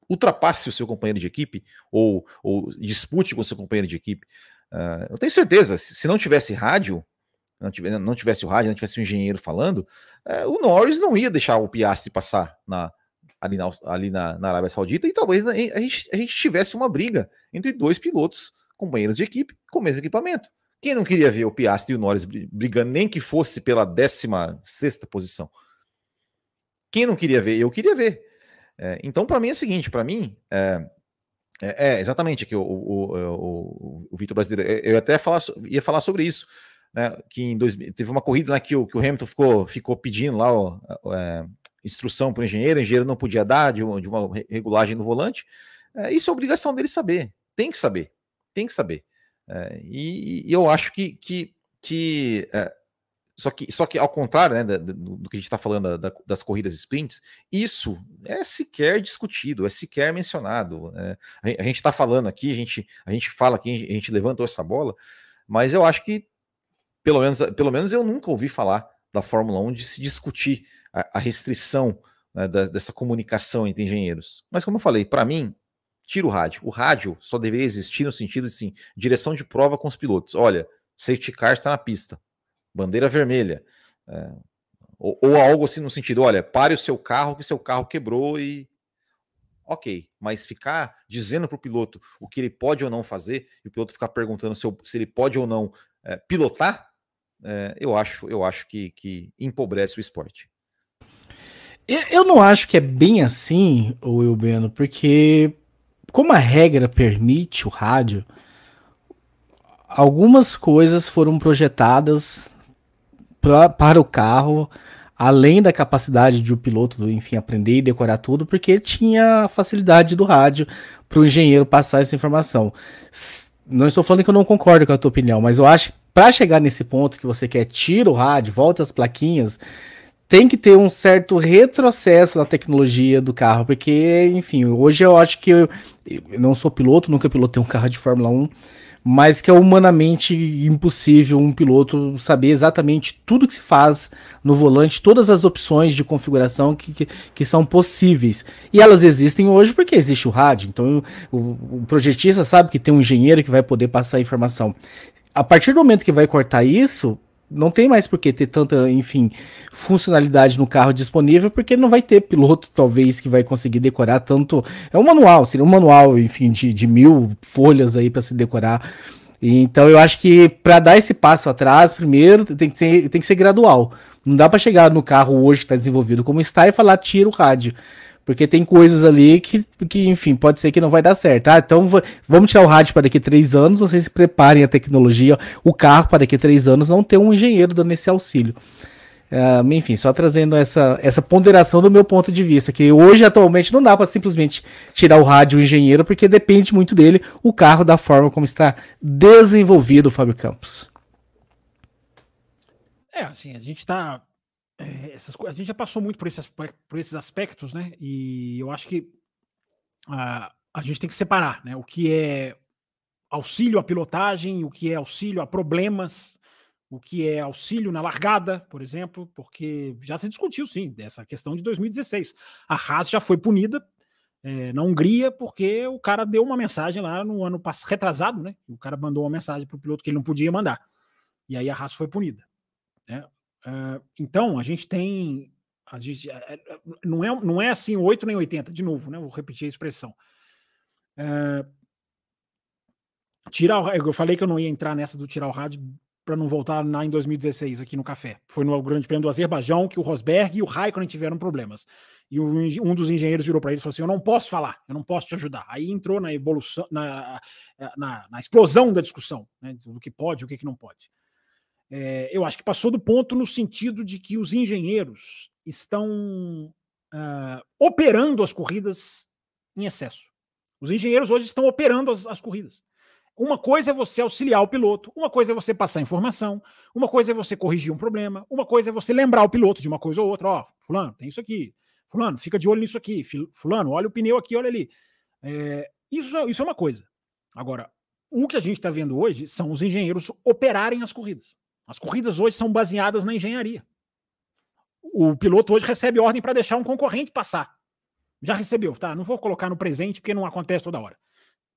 ultrapasse o seu companheiro de equipe ou, ou dispute com o seu companheiro de equipe. Uh, eu tenho certeza, se não tivesse rádio, não tivesse, não tivesse o rádio, não tivesse o um engenheiro falando, uh, o Norris não ia deixar o Piastri passar na, ali, na, ali na, na Arábia Saudita, e talvez a gente, a gente tivesse uma briga entre dois pilotos, companheiros de equipe, com o mesmo equipamento. Quem não queria ver o Piastri e o Norris brigando, nem que fosse pela 16 posição? Quem não queria ver? Eu queria ver. É, então, para mim é o seguinte: para mim, é, é, é, exatamente aqui o, o, o, o Vitor Brasileiro. Eu até falar, ia falar sobre isso. Né, que em dois, teve uma corrida lá que o, que o Hamilton ficou, ficou pedindo lá ó, é, instrução para o engenheiro, o engenheiro não podia dar de uma, de uma regulagem no volante. É, isso é obrigação dele saber, tem que saber, tem que saber. É, e, e, eu acho que, que, que é, só que, só que ao contrário né, do, do que a gente está falando da, das corridas sprints, isso é sequer discutido, é sequer mencionado. É, a gente está falando aqui, a gente, a gente fala aqui, a gente levantou essa bola, mas eu acho que, pelo menos, pelo menos eu nunca ouvi falar da Fórmula 1 de se discutir a, a restrição né, da, dessa comunicação entre engenheiros. Mas como eu falei, para mim, tira o rádio. O rádio só deveria existir no sentido de sim, direção de prova com os pilotos. Olha, safety car está na pista, bandeira vermelha. É, ou, ou, algo assim no sentido, olha, pare o seu carro que seu carro quebrou e ok, mas ficar dizendo para o piloto o que ele pode ou não fazer e o piloto ficar perguntando se, se ele pode ou não é, pilotar, é, eu acho, eu acho que, que empobrece o esporte. Eu não acho que é bem assim, o Wilbeno, porque como a regra permite o rádio, algumas coisas foram projetadas pra, para o carro, além da capacidade de o piloto, enfim, aprender e decorar tudo, porque tinha a facilidade do rádio para o engenheiro passar essa informação. Não estou falando que eu não concordo com a tua opinião, mas eu acho que para chegar nesse ponto que você quer, tira o rádio, volta as plaquinhas, tem que ter um certo retrocesso na tecnologia do carro, porque, enfim, hoje eu acho que eu, eu não sou piloto, nunca pilotei um carro de Fórmula 1, mas que é humanamente impossível um piloto saber exatamente tudo que se faz no volante, todas as opções de configuração que, que, que são possíveis. E elas existem hoje porque existe o rádio, então o, o projetista sabe que tem um engenheiro que vai poder passar a informação. A partir do momento que vai cortar isso, não tem mais por que ter tanta, enfim, funcionalidade no carro disponível, porque não vai ter piloto, talvez, que vai conseguir decorar tanto. É um manual, seria um manual, enfim, de, de mil folhas aí para se decorar. Então eu acho que para dar esse passo atrás, primeiro tem que, ser, tem que ser gradual. Não dá para chegar no carro hoje que está desenvolvido como está e falar tira o rádio. Porque tem coisas ali que, que, enfim, pode ser que não vai dar certo. Ah, então vamos tirar o rádio para daqui três anos, vocês se preparem a tecnologia, o carro para daqui três anos não ter um engenheiro dando esse auxílio. Uh, enfim, só trazendo essa, essa ponderação do meu ponto de vista, que hoje atualmente não dá para simplesmente tirar o rádio o engenheiro, porque depende muito dele o carro da forma como está desenvolvido Fábio Campos. É, assim, a gente está é, essas, a gente já passou muito por esses, por esses aspectos, né? E eu acho que uh, a gente tem que separar, né? O que é auxílio à pilotagem, o que é auxílio a problemas, o que é auxílio na largada, por exemplo, porque já se discutiu, sim, dessa questão de 2016. A Haas já foi punida é, na Hungria porque o cara deu uma mensagem lá no ano passado, retrasado, né? O cara mandou uma mensagem para o piloto que ele não podia mandar. E aí a Haas foi punida. Né? Então, a gente tem. A gente, uh, não, é, não é assim 8 nem 80, de novo, né? Vou repetir a expressão. Tirar eu falei que eu não ia entrar nessa do tirar o rádio para não voltar lá em 2016 aqui no café. Foi no Grande Prêmio do Azerbaijão que o Rosberg e o Raikkonen tiveram problemas. E o, um dos engenheiros virou para ele e falou assim: Eu não posso falar, eu não posso te ajudar. Aí entrou na evolução, na, na, na explosão da discussão, né, do que pode e o que, que não pode é, eu acho que passou do ponto no sentido de que os engenheiros estão uh, operando as corridas em excesso. Os engenheiros hoje estão operando as, as corridas. Uma coisa é você auxiliar o piloto, uma coisa é você passar informação, uma coisa é você corrigir um problema, uma coisa é você lembrar o piloto de uma coisa ou outra. Ó, oh, fulano, tem isso aqui. Fulano, fica de olho nisso aqui. Fulano, olha o pneu aqui, olha ali. É, isso, isso é uma coisa. Agora, o que a gente está vendo hoje são os engenheiros operarem as corridas. As corridas hoje são baseadas na engenharia. O piloto hoje recebe ordem para deixar um concorrente passar. Já recebeu, tá? Não vou colocar no presente porque não acontece toda hora.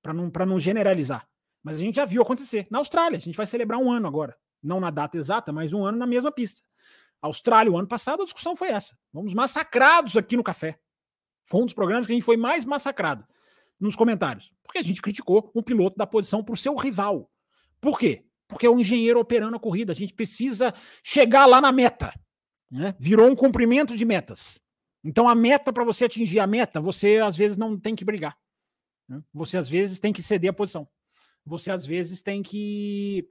Para não, não generalizar. Mas a gente já viu acontecer. Na Austrália, a gente vai celebrar um ano agora. Não na data exata, mas um ano na mesma pista. Austrália, o ano passado, a discussão foi essa. Vamos massacrados aqui no café. Foi um dos programas que a gente foi mais massacrado nos comentários. Porque a gente criticou um piloto da posição para o seu rival. Por quê? Porque é o engenheiro operando a corrida. A gente precisa chegar lá na meta. Né? Virou um cumprimento de metas. Então, a meta, para você atingir a meta, você às vezes não tem que brigar. Né? Você às vezes tem que ceder a posição. Você às vezes tem que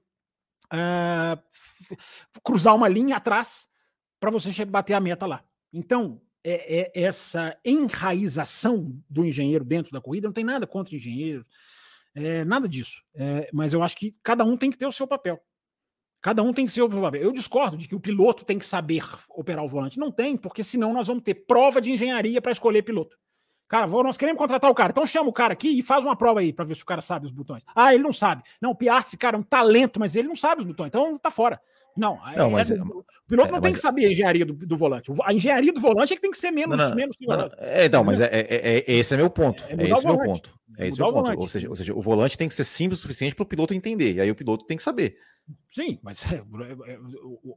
uh, cruzar uma linha atrás para você bater a meta lá. Então, é, é essa enraização do engenheiro dentro da corrida não tem nada contra engenheiro é, nada disso. É, mas eu acho que cada um tem que ter o seu papel. Cada um tem que ser o seu papel. Eu discordo de que o piloto tem que saber operar o volante. Não tem, porque senão nós vamos ter prova de engenharia para escolher piloto. Cara, nós queremos contratar o cara. Então chama o cara aqui e faz uma prova aí para ver se o cara sabe os botões. Ah, ele não sabe. Não, o Piastri, cara, é um talento, mas ele não sabe os botões. Então tá fora. Não, não é, mas, é, o piloto é, não tem que saber a engenharia do, do, volante. A engenharia do volante é que tem que ser menos, não, não, menos rigorosa. É, não, mas é, é, é, esse é meu ponto. É, esse meu ponto. É esse meu ponto. Ou seja, ou seja, o volante tem que ser simples o suficiente para o piloto entender. E aí o piloto tem que saber. Sim, mas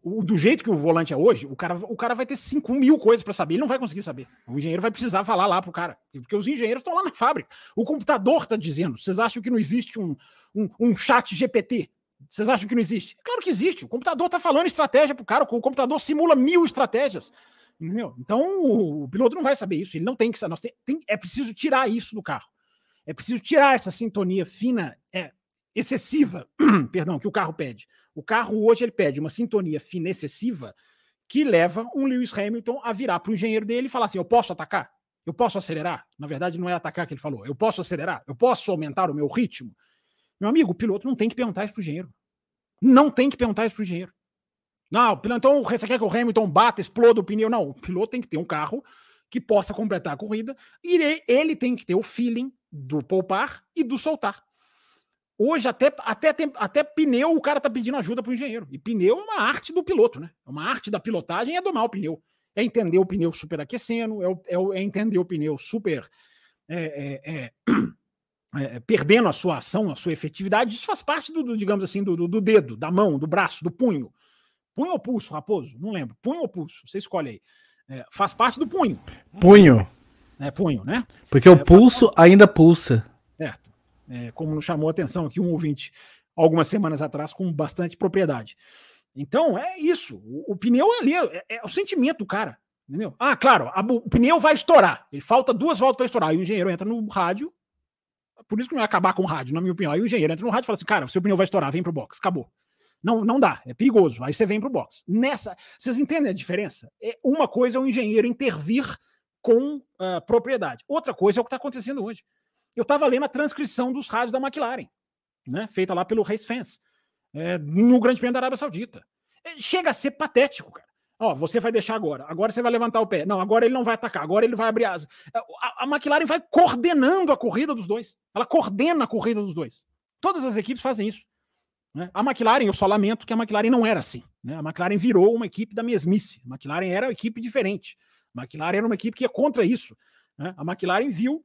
o, do jeito que o volante é hoje, o cara, o cara vai ter 5 mil coisas para saber. Ele não vai conseguir saber. O engenheiro vai precisar falar lá pro cara. Porque os engenheiros estão lá na fábrica. O computador está dizendo. Vocês acham que não existe um, um, um chat GPT? Vocês acham que não existe? Claro que existe. O computador está falando estratégia para o cara. O computador simula mil estratégias. Entendeu? Então o piloto não vai saber isso. Ele não tem que. Tem, é preciso tirar isso do carro. É preciso tirar essa sintonia fina, é, excessiva, perdão, que o carro pede. O carro hoje ele pede uma sintonia fina excessiva que leva um Lewis Hamilton a virar para o engenheiro dele e falar assim: eu posso atacar? Eu posso acelerar? Na verdade, não é atacar que ele falou. Eu posso acelerar? Eu posso aumentar o meu ritmo? Meu amigo, o piloto não tem que perguntar isso pro engenheiro. Não tem que perguntar isso pro engenheiro. Não, então você quer que o Hamilton bata, exploda o pneu? Não, o piloto tem que ter um carro que possa completar a corrida e ele tem que ter o feeling do poupar e do soltar. Hoje, até, até, até pneu, o cara tá pedindo ajuda pro engenheiro. E pneu é uma arte do piloto, né? É uma arte da pilotagem é domar o pneu. É entender o pneu superaquecendo, é, é, é entender o pneu super. É, é, é é, perdendo a sua ação, a sua efetividade, isso faz parte do, do digamos assim, do, do, dedo, da mão, do braço, do punho. Punho ou pulso, Raposo? Não lembro. Punho ou pulso? Você escolhe aí. É, faz parte do punho. Punho. É, punho, né? Porque é, o pulso ainda pulsa. Certo. É, como nos chamou a atenção aqui um ouvinte algumas semanas atrás com bastante propriedade. Então, é isso. O, o pneu ali é, é, o sentimento do cara. Entendeu? Ah, claro, a, o pneu vai estourar. Ele falta duas voltas para estourar. E o engenheiro entra no rádio. Por isso que não vai acabar com o rádio, na minha opinião. Aí o engenheiro entra no rádio e fala assim: cara, seu pneu vai estourar, vem pro box. Acabou. Não, não dá, é perigoso. Aí você vem pro box. Nessa, vocês entendem a diferença? É uma coisa é o engenheiro intervir com uh, propriedade. Outra coisa é o que está acontecendo hoje. Eu estava lendo a transcrição dos rádios da McLaren, né, feita lá pelo Race Fans, é, no Grande Prêmio da Arábia Saudita. É, chega a ser patético, cara. Ó, você vai deixar agora, agora você vai levantar o pé. Não, agora ele não vai atacar, agora ele vai abrir asa. É, a, a McLaren vai coordenando a corrida dos dois. Ela coordena a corrida dos dois. Todas as equipes fazem isso. Né? A McLaren, eu só lamento que a McLaren não era assim. Né? A McLaren virou uma equipe da mesmice. A McLaren era uma equipe diferente. A McLaren era uma equipe que ia contra isso. Né? A McLaren viu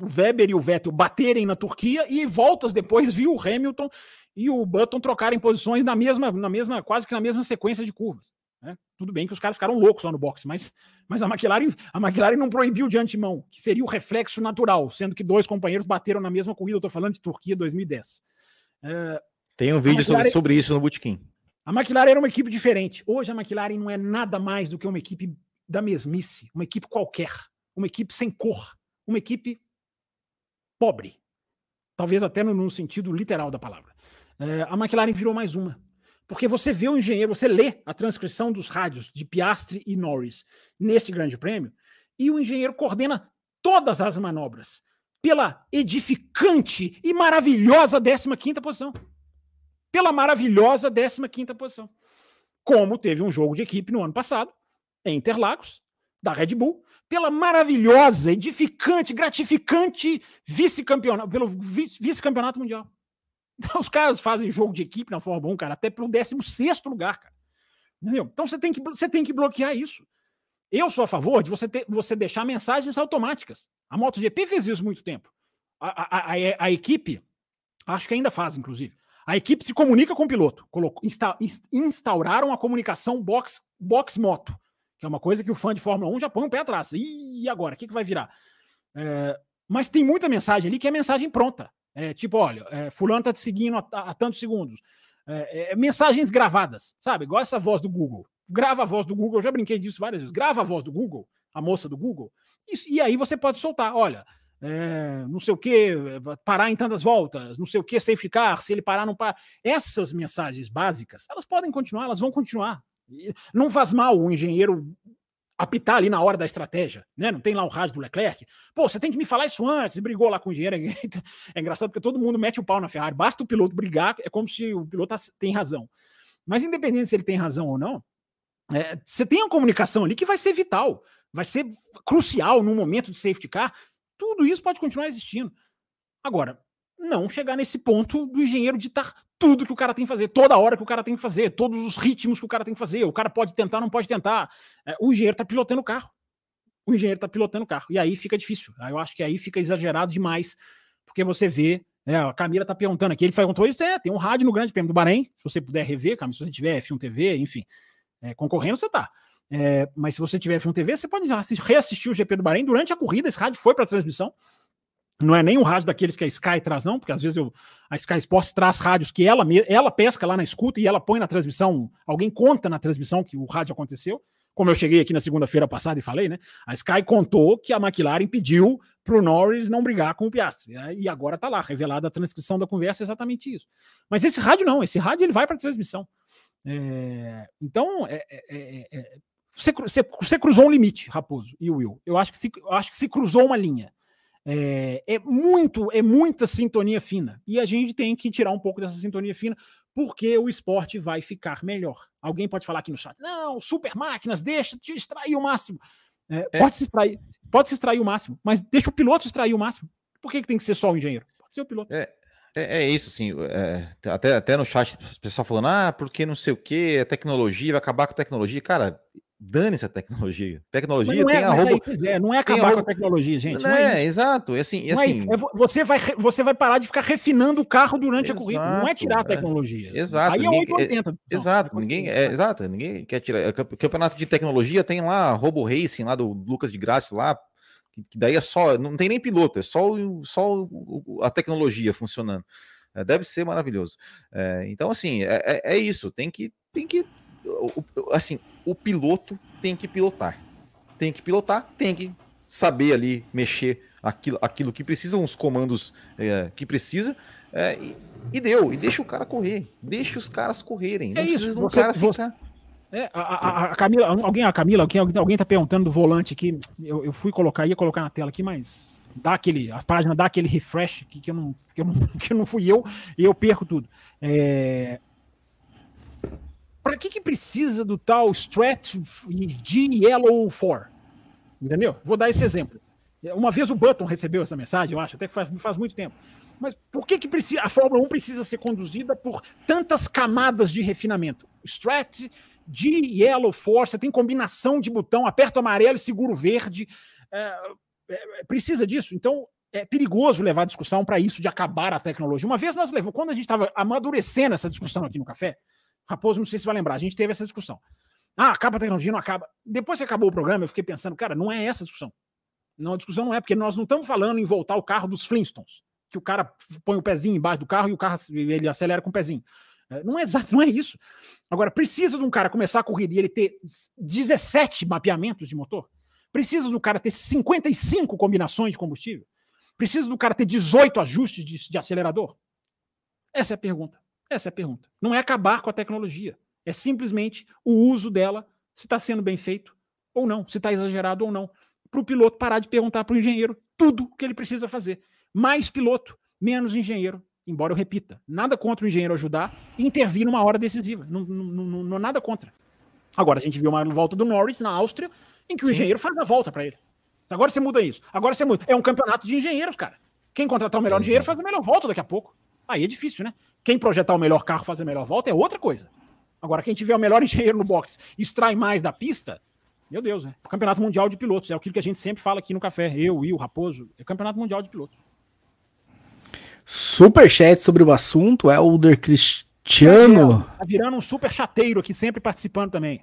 o Weber e o Vettel baterem na Turquia e voltas depois viu o Hamilton e o Button trocarem posições na mesma, na mesma, quase que na mesma sequência de curvas. Né? Tudo bem que os caras ficaram loucos lá no boxe, mas, mas a McLaren, a McLaren não proibiu de antemão, que seria o reflexo natural, sendo que dois companheiros bateram na mesma corrida. Eu estou falando de Turquia 2010. É, Tem um vídeo McLaren, sobre, sobre isso no Bootkin. A McLaren era uma equipe diferente. Hoje a McLaren não é nada mais do que uma equipe da mesmice, uma equipe qualquer, uma equipe sem cor, uma equipe pobre. Talvez até no, no sentido literal da palavra. É, a McLaren virou mais uma. Porque você vê o engenheiro, você lê a transcrição dos rádios de Piastri e Norris neste grande prêmio, e o engenheiro coordena todas as manobras pela edificante e maravilhosa 15 posição. Pela maravilhosa 15 posição. Como teve um jogo de equipe no ano passado, em Interlagos, da Red Bull, pela maravilhosa, edificante, gratificante vice-campeonato, pelo vice-campeonato mundial. Então, os caras fazem jogo de equipe na Fórmula 1, cara, até pelo 16 lugar, cara. Entendeu? Então você tem, que, você tem que bloquear isso. Eu sou a favor de você, ter, você deixar mensagens automáticas. A MotoGP fez isso muito tempo. A, a, a, a equipe, acho que ainda faz, inclusive. A equipe se comunica com o piloto. Colocou, insta, instauraram a comunicação box, box moto que é uma coisa que o fã de Fórmula 1 já põe um pé atrás. E agora? O que, que vai virar? É, mas tem muita mensagem ali que é mensagem pronta. É, tipo, olha, é, fulano tá te seguindo há, há tantos segundos. É, é, mensagens gravadas, sabe? Igual essa voz do Google. Grava a voz do Google, eu já brinquei disso várias vezes. Grava a voz do Google, a moça do Google, isso, e aí você pode soltar, olha, é, não sei o que, parar em tantas voltas, não sei o que, safety car, se ele parar, não para. Essas mensagens básicas, elas podem continuar, elas vão continuar. Não faz mal o engenheiro apitar ali na hora da estratégia, né? Não tem lá o rádio do Leclerc. Pô, você tem que me falar isso antes. Brigou lá com o engenheiro. É engraçado porque todo mundo mete o pau na Ferrari. Basta o piloto brigar, é como se o piloto tem razão. Mas independente se ele tem razão ou não, é, você tem uma comunicação ali que vai ser vital, vai ser crucial no momento de safety car. Tudo isso pode continuar existindo. Agora, não chegar nesse ponto do engenheiro ditar tudo que o cara tem que fazer, toda hora que o cara tem que fazer, todos os ritmos que o cara tem que fazer. O cara pode tentar, não pode tentar. É, o engenheiro está pilotando o carro. O engenheiro está pilotando o carro. E aí fica difícil. Eu acho que aí fica exagerado demais, porque você vê. É, a Camila está perguntando aqui, ele perguntou isso, é, tem um rádio no Grande Prêmio do Bahrein, se você puder rever, Camila, se você tiver F1 TV, enfim, é, concorrendo você tá. É, mas se você tiver F1 TV, você pode reassistir o GP do Bahrein durante a corrida, esse rádio foi para transmissão, não é nem um rádio daqueles que a Sky traz, não, porque às vezes eu, a Sky Sports traz rádios que ela, ela pesca lá na escuta e ela põe na transmissão, alguém conta na transmissão que o rádio aconteceu. Como eu cheguei aqui na segunda-feira passada e falei, né? A Sky contou que a McLaren pediu para o Norris não brigar com o Piastri. Né, e agora está lá, revelada a transcrição da conversa, é exatamente isso. Mas esse rádio não, esse rádio ele vai para a transmissão. É, então, é, é, é, você, você, você, cruzou um limite, Raposo e Will. Eu acho que se, eu acho que se cruzou uma linha. É, é, muito, é muita sintonia fina. E a gente tem que tirar um pouco dessa sintonia fina, porque o esporte vai ficar melhor. Alguém pode falar aqui no chat, não, super máquinas, deixa de extrair o máximo. É, é. Pode, se extrair, pode se extrair o máximo, mas deixa o piloto extrair o máximo. Por que, que tem que ser só o engenheiro? Pode ser o piloto. É, é, é isso, assim. É, até, até no chat, o pessoal falando, ah, porque não sei o que, a tecnologia vai acabar com a tecnologia. Cara, Dane-se a tecnologia. Tecnologia não tem é, a roubo. é, não é acabar com a tecnologia, gente. Não, é, exato. E assim, e assim... você, vai, você vai parar de ficar refinando o carro durante exato, a corrida. Não é tirar a tecnologia. Exato. Aí é 880. É, exato. ninguém, é, exato. Ninguém quer tirar. Campeonato de tecnologia tem lá Robo Racing, lá do Lucas de Graça, lá. Que daí é só. Não tem nem piloto, é só, só a tecnologia funcionando. É, deve ser maravilhoso. É, então, assim, é, é, isso. Tem que. Tem que assim, o piloto tem que pilotar. Tem que pilotar, tem que saber ali mexer aquilo, aquilo que precisa, uns comandos é, que precisa, é, e, e, deu. E deixa o cara correr. Deixa os caras correrem. Não é isso. Você, cara você... É, a, a, a, Camila, alguém, a Camila, alguém, alguém tá perguntando do volante aqui. Eu, eu fui colocar, ia colocar na tela aqui, mas dá aquele, a página dá aquele refresh que, que, eu, não, que, eu, não, que eu não fui eu e eu perco tudo. É, para que, que precisa do tal Strat G Yellow 4? Entendeu? Vou dar esse exemplo. Uma vez o Button recebeu essa mensagem, eu acho, até que faz, faz muito tempo. Mas por que, que precisa, a Fórmula 1 precisa ser conduzida por tantas camadas de refinamento? Strat, G, Yellow, Force, tem combinação de botão, aperto amarelo e seguro verde. É, é, precisa disso. Então, é perigoso levar a discussão para isso de acabar a tecnologia. Uma vez nós levamos, quando a gente estava amadurecendo essa discussão aqui no café, Raposo, não sei se vai lembrar, a gente teve essa discussão. Ah, acaba a tecnologia, não acaba. Depois que acabou o programa, eu fiquei pensando, cara, não é essa a discussão. Não, a discussão não é, porque nós não estamos falando em voltar o carro dos Flintstones, que o cara põe o pezinho embaixo do carro e o carro ele acelera com o pezinho. É, não é exato, não é isso. Agora, precisa de um cara começar a corrida e ele ter 17 mapeamentos de motor? Precisa do cara ter 55 combinações de combustível? Precisa do cara ter 18 ajustes de, de acelerador? Essa é a pergunta. Essa é a pergunta. Não é acabar com a tecnologia. É simplesmente o uso dela, se está sendo bem feito ou não, se está exagerado ou não. Para o piloto parar de perguntar para o engenheiro tudo o que ele precisa fazer. Mais piloto, menos engenheiro. Embora eu repita, nada contra o engenheiro ajudar e intervir numa hora decisiva. Não, não, não, não nada contra. Agora, a gente viu uma volta do Norris na Áustria, em que o engenheiro faz a volta para ele. Agora você muda isso. Agora você muda. É um campeonato de engenheiros, cara. Quem contratar o melhor engenheiro faz a melhor volta daqui a pouco. Aí é difícil, né? Quem projetar o melhor carro fazer a melhor volta é outra coisa. Agora, quem tiver o melhor engenheiro no box extrai mais da pista, meu Deus, né? Campeonato Mundial de Pilotos. É aquilo que a gente sempre fala aqui no café. Eu, e o Raposo. É Campeonato Mundial de Pilotos. Superchat sobre o assunto, Helder Cristiano. Tá virando um super chateiro aqui, sempre participando também.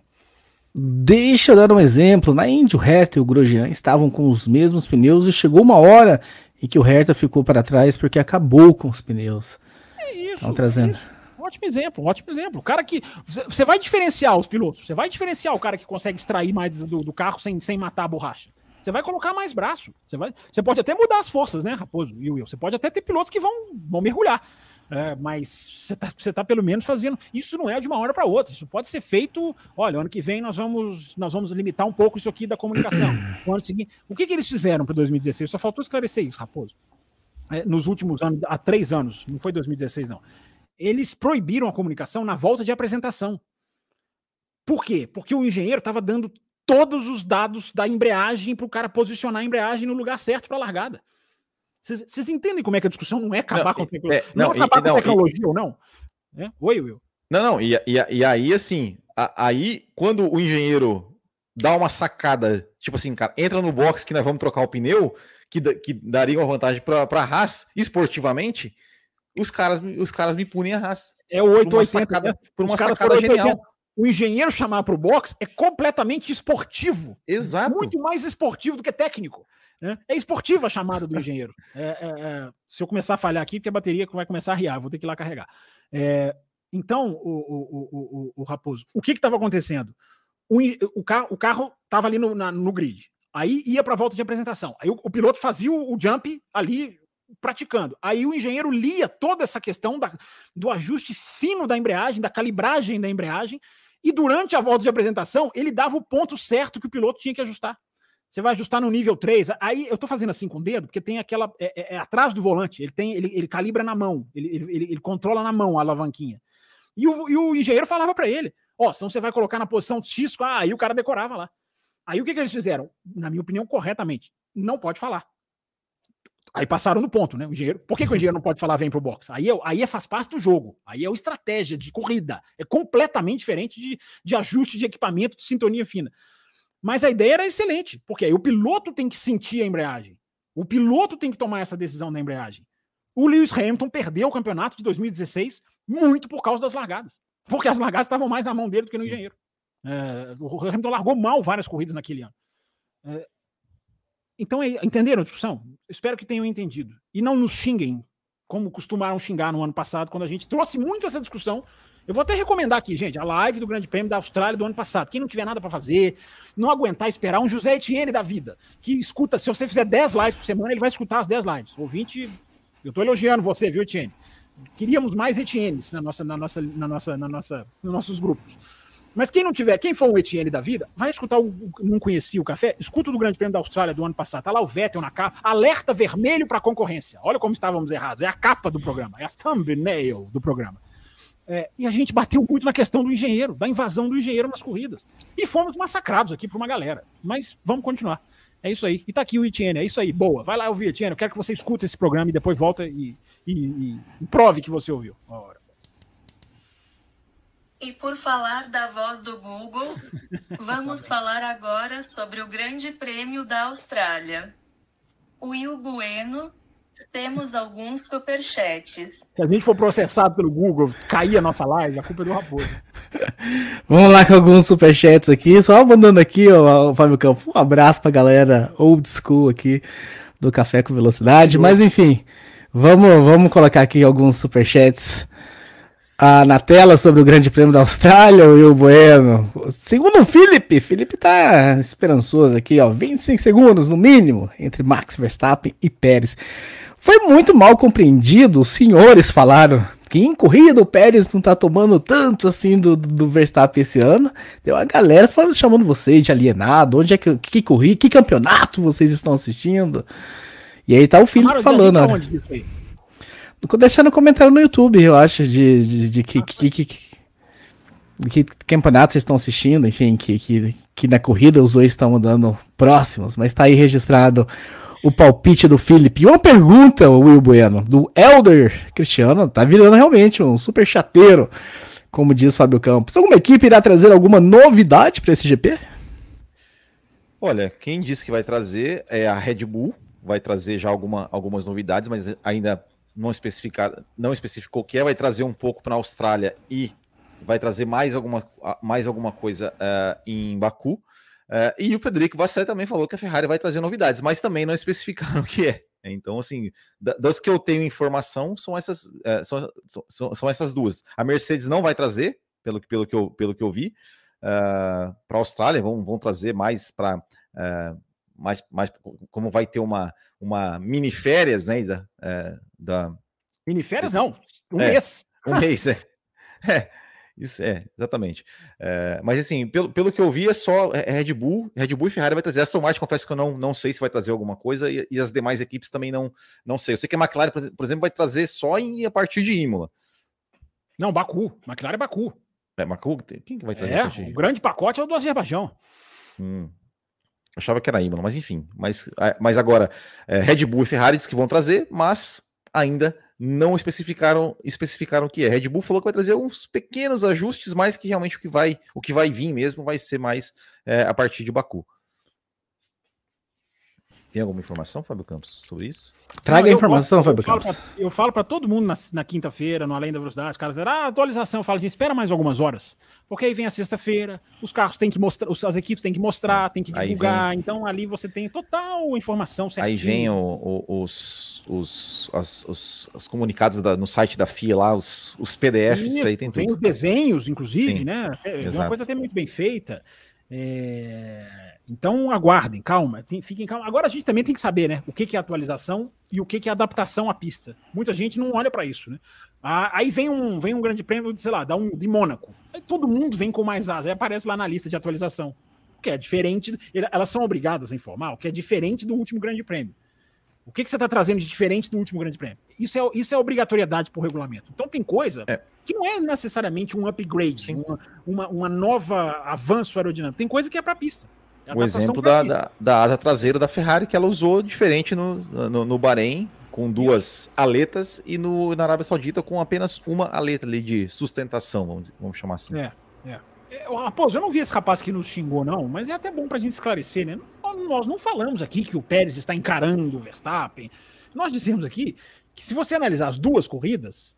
Deixa eu dar um exemplo. Na Indy, o Hertha e o Grosjean estavam com os mesmos pneus e chegou uma hora em que o Hertha ficou para trás porque acabou com os pneus. É isso. Estão trazendo. É isso. Ótimo exemplo, ótimo exemplo. O cara que. Você vai diferenciar os pilotos, você vai diferenciar o cara que consegue extrair mais do, do carro sem, sem matar a borracha. Você vai colocar mais braço. Você, vai, você pode até mudar as forças, né, Raposo e Will? Você pode até ter pilotos que vão, vão mergulhar. É, mas você está tá pelo menos fazendo. Isso não é de uma hora para outra. Isso pode ser feito. Olha, ano que vem nós vamos, nós vamos limitar um pouco isso aqui da comunicação. O ano seguinte. O que, que eles fizeram para 2016? Só faltou esclarecer isso, Raposo. É, nos últimos anos, há três anos, não foi 2016, não eles proibiram a comunicação na volta de apresentação. Por quê? Porque o engenheiro estava dando todos os dados da embreagem para o cara posicionar a embreagem no lugar certo para a largada. Vocês entendem como é que a discussão não é acabar não, com a tecnologia? É, não, não, acabar e, com a tecnologia e, ou não? É? Oi, Will. Não, não, e, e, e aí, assim, a, aí, quando o engenheiro dá uma sacada, tipo assim, cara, entra no box que nós vamos trocar o pneu, que, que daria uma vantagem para a Haas esportivamente, os caras, os caras me punem a raça. É o 880. Né? Por uma sacada, genial. O engenheiro chamar para o box é completamente esportivo. Exato. Muito mais esportivo do que técnico. Né? É esportiva a chamada do engenheiro. É, é, é, se eu começar a falhar aqui, porque a bateria vai começar a riar, vou ter que ir lá carregar. É, então, o, o, o, o, Raposo, o que estava acontecendo? O, o, carro, o carro estava ali no, na, no grid. Aí ia para a volta de apresentação. Aí o, o piloto fazia o, o, jump ali praticando. Aí o engenheiro lia toda essa questão da, do ajuste fino da embreagem, da calibragem da embreagem, e durante a volta de apresentação, ele dava o ponto certo que o piloto tinha que ajustar. Você vai ajustar no nível 3. Aí eu tô fazendo assim com o dedo, porque tem aquela. É, é, é atrás do volante, ele tem ele, ele calibra na mão, ele, ele, ele, ele controla na mão a alavanquinha. E o, e o engenheiro falava para ele: Ó, oh, senão você vai colocar na posição X, ah, aí o cara decorava lá. Aí o que, que eles fizeram? Na minha opinião, corretamente, não pode falar Aí passaram no ponto, né? O engenheiro. Por que, que o engenheiro não pode falar vem pro box? Aí, é, aí é, faz parte do jogo. Aí é uma estratégia de corrida. É completamente diferente de, de ajuste de equipamento, de sintonia fina. Mas a ideia era excelente, porque aí o piloto tem que sentir a embreagem. O piloto tem que tomar essa decisão da embreagem. O Lewis Hamilton perdeu o campeonato de 2016 muito por causa das largadas. Porque as largadas estavam mais na mão dele do que no engenheiro. É, o Hamilton largou mal várias corridas naquele ano. É, então, é, entenderam a discussão? Espero que tenham entendido. E não nos xinguem, como costumaram xingar no ano passado, quando a gente trouxe muito essa discussão. Eu vou até recomendar aqui, gente, a live do Grande Prêmio da Austrália do ano passado. Quem não tiver nada para fazer, não aguentar esperar um José Etienne da vida, que escuta, se você fizer 10 lives por semana, ele vai escutar as 10 lives. Ouvinte, eu tô elogiando você, viu, Etienne? Queríamos mais Etiennes na nossa, na nossa, na nossa, na nossa, nos nossos grupos. Mas quem não tiver, quem for um Etienne da vida, vai escutar o Não Conhecia o Café, escuta o do Grande Prêmio da Austrália do ano passado. Tá lá o Vettel na capa, alerta vermelho para concorrência. Olha como estávamos errados. É a capa do programa, é a thumbnail do programa. É, e a gente bateu muito na questão do engenheiro, da invasão do engenheiro nas corridas. E fomos massacrados aqui por uma galera. Mas vamos continuar. É isso aí. E tá aqui o Etienne, é isso aí. Boa. Vai lá ouvir, Etienne. Eu quero que você escute esse programa e depois volta e, e, e prove que você ouviu. Ora. E por falar da voz do Google, vamos falar agora sobre o Grande Prêmio da Austrália. Will Bueno, temos alguns superchats. Se a gente for processado pelo Google, cair a nossa live, a culpa é do Raposo. Vamos lá com alguns superchats aqui. Só mandando aqui, ó, Fábio Campo, um abraço pra galera old school aqui do Café com Velocidade. Mas enfim, vamos, vamos colocar aqui alguns superchats ah, na tela sobre o Grande Prêmio da Austrália, o Will Bueno. Segundo o Felipe, Felipe tá esperançoso aqui, ó, 25 segundos no mínimo entre Max Verstappen e Pérez. Foi muito mal compreendido, os senhores falaram que em corrida o Pérez não tá tomando tanto assim do, do Verstappen esse ano. Deu a galera falando, chamando vocês de alienado, onde é que, que corri, que campeonato vocês estão assistindo. E aí tá o Felipe falando. Onde Deixar no comentário no YouTube, eu acho, de, de, de que, que, que, que, que campeonato vocês estão assistindo, enfim, que, que, que na corrida os dois estão andando próximos, mas tá aí registrado o palpite do Felipe. E uma pergunta, Will Bueno, do Elder Cristiano, tá virando realmente um super chateiro, como diz Fábio Campos. Alguma equipe irá trazer alguma novidade para esse GP? Olha, quem disse que vai trazer é a Red Bull, vai trazer já alguma, algumas novidades, mas ainda não, especificar, não especificou o que é, vai trazer um pouco para a Austrália e vai trazer mais alguma, mais alguma coisa uh, em Baku. Uh, e o Federico Vasseur também falou que a Ferrari vai trazer novidades, mas também não especificaram o que é. Então, assim, das que eu tenho informação, são essas, uh, são, são, são, essas duas. A Mercedes não vai trazer, pelo, pelo, que, eu, pelo que eu vi, para a Austrália, vão, vão trazer mais para. mais, mais, como vai ter uma, uma mini férias, né? Da, é, da... Mini férias não, um é, mês. Um mês, é. é. Isso é, exatamente. É, mas assim, pelo, pelo que eu vi, é só é, Red Bull, Red Bull e Ferrari vai trazer. Aston Martin, confesso que eu não, não sei se vai trazer alguma coisa, e, e as demais equipes também não, não sei. Eu sei que a McLaren, por exemplo, vai trazer só em, a partir de Imola. Não, Baku. McLaren é Baku. É, Baku? Quem que vai trazer? É, o grande pacote é o do Azerbaijão. Hum. Achava que era Imola, mas enfim. Mas, mas agora, é, Red Bull e Ferrari diz que vão trazer, mas ainda não especificaram especificaram o que é. Red Bull falou que vai trazer uns pequenos ajustes, mas que realmente o que vai o que vai vir mesmo vai ser mais é, a partir de Baku. Tem alguma informação, Fábio Campos, sobre isso? Traga a informação, Fábio Campos. Pra, eu falo para todo mundo na, na quinta-feira, no Além da Velocidade, os caras dizem, ah, atualização. Eu falo assim, espera mais algumas horas. Porque aí vem a sexta-feira, os carros têm que mostrar, as equipes têm que mostrar, têm que divulgar. Vem, então ali você tem total informação certinho. Aí vem o, o, os, os, as, os, os, comunicados da, no site da FIA lá, os, os PDFs, Isso, aí tem tudo. Vem os desenhos, inclusive, Sim, né? É, é uma coisa até muito bem feita. É... Então aguardem, calma, tem, fiquem calma. Agora a gente também tem que saber, né? O que, que é atualização e o que, que é adaptação à pista. Muita gente não olha para isso, né? Ah, aí vem um, vem um grande prêmio, sei lá, dá um de Mônaco. Aí todo mundo vem com mais asas, aí aparece lá na lista de atualização. O que é diferente, elas são obrigadas a informar, o que é diferente do último grande prêmio. O que, que você está trazendo de diferente do último grande prêmio? Isso é, isso é obrigatoriedade por regulamento. Então tem coisa é. que não é necessariamente um upgrade, uma, uma, uma, nova avanço aerodinâmico. Tem coisa que é para pista. O exemplo da, da, da, asa traseira da Ferrari que ela usou diferente no, no, no Bahrein, com duas aletas, e no, na Arábia Saudita com apenas uma aleta ali de sustentação, vamos, vamos chamar assim. É, é. Raposo, eu não vi esse rapaz que nos xingou, não, mas é até bom pra gente esclarecer, né? Nós não falamos aqui que o Pérez está encarando o Verstappen. Nós dissemos aqui que se você analisar as duas corridas,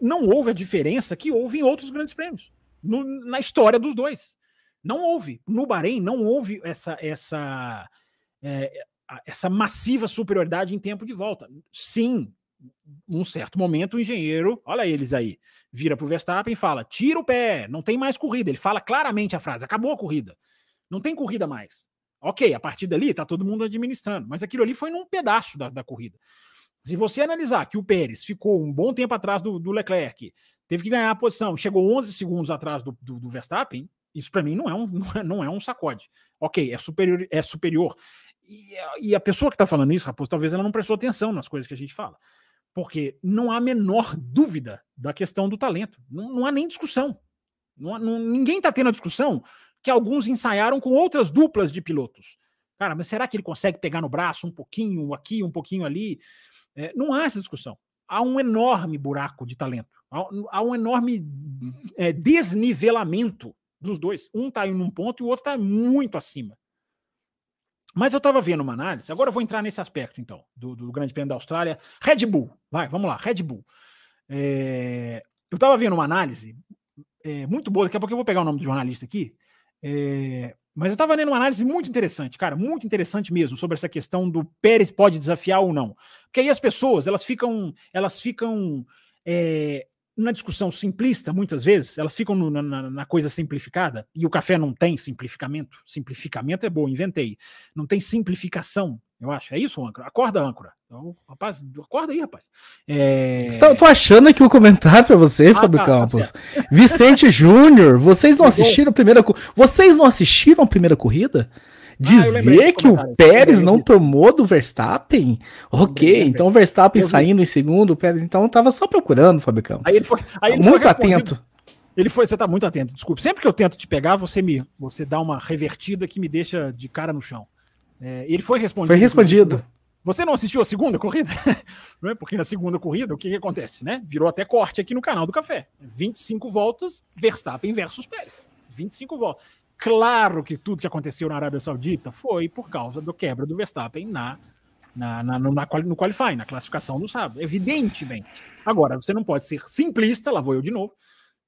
não houve a diferença que houve em outros grandes prêmios. No, na história dos dois. Não houve. No Bahrein, não houve essa, essa, é, essa massiva superioridade em tempo de volta. Sim, num certo momento, o engenheiro, olha eles aí, vira para o Verstappen e fala: tira o pé, não tem mais corrida. Ele fala claramente a frase: acabou a corrida. Não tem corrida mais. Ok, a partir dali está todo mundo administrando, mas aquilo ali foi num pedaço da, da corrida. Se você analisar que o Pérez ficou um bom tempo atrás do, do Leclerc, teve que ganhar a posição, chegou 11 segundos atrás do, do, do Verstappen, isso para mim não é, um, não é, não é um sacode. Ok, é superior. É superior. E, e a pessoa que está falando isso, Raposo, talvez ela não prestou atenção nas coisas que a gente fala. Porque não há a menor dúvida da questão do talento. Não, não há nem discussão. Não, não, ninguém está tendo a discussão que alguns ensaiaram com outras duplas de pilotos. Cara, mas será que ele consegue pegar no braço um pouquinho aqui, um pouquinho ali? É, não há essa discussão. Há um enorme buraco de talento. Há, há um enorme é, desnivelamento dos dois. Um está em um ponto e o outro está muito acima. Mas eu estava vendo uma análise, agora eu vou entrar nesse aspecto, então, do, do Grande Prêmio da Austrália. Red Bull, vai, vamos lá, Red Bull. É, eu estava vendo uma análise é, muito boa, daqui a pouco eu vou pegar o nome do jornalista aqui, é, mas eu estava lendo uma análise muito interessante, cara, muito interessante mesmo, sobre essa questão do Pérez pode desafiar ou não. Porque aí as pessoas, elas ficam, elas ficam é, na discussão simplista, muitas vezes, elas ficam no, na, na, coisa simplificada, e o café não tem simplificamento. Simplificamento é bom, inventei. Não tem simplificação, eu acho. É isso, âncora? Acorda, âncora. Então, rapaz, acorda aí, rapaz. É... Tá, tô achando aqui o um comentário para você, ah, Fábio tá, tá Campos. Tá Vicente Júnior, vocês não assistiram a primeira Vocês não assistiram a primeira corrida? Ah, Dizer ah, que o Pérez não tomou do Verstappen? Ok, então o Verstappen saindo em segundo, o Pérez então tava só procurando, Fábio Campos. Aí ele foi, aí ele muito atento. Ele foi, você tá muito atento, desculpe. Sempre que eu tento te pegar, você me, você dá uma revertida que me deixa de cara no chão. É, ele foi respondido. Foi respondido. Você não assistiu a segunda corrida? É? Porque na segunda corrida, o que, que, acontece, né? Virou até corte aqui no canal do Café. 25 voltas, Verstappen versus Pérez. 25 voltas. Claro que tudo que aconteceu na Arábia Saudita foi por causa do quebra do Verstappen na, na, na, no, na, no qualify, na classificação do sábado, evidentemente. Agora, você não pode ser simplista, lá vou eu de novo,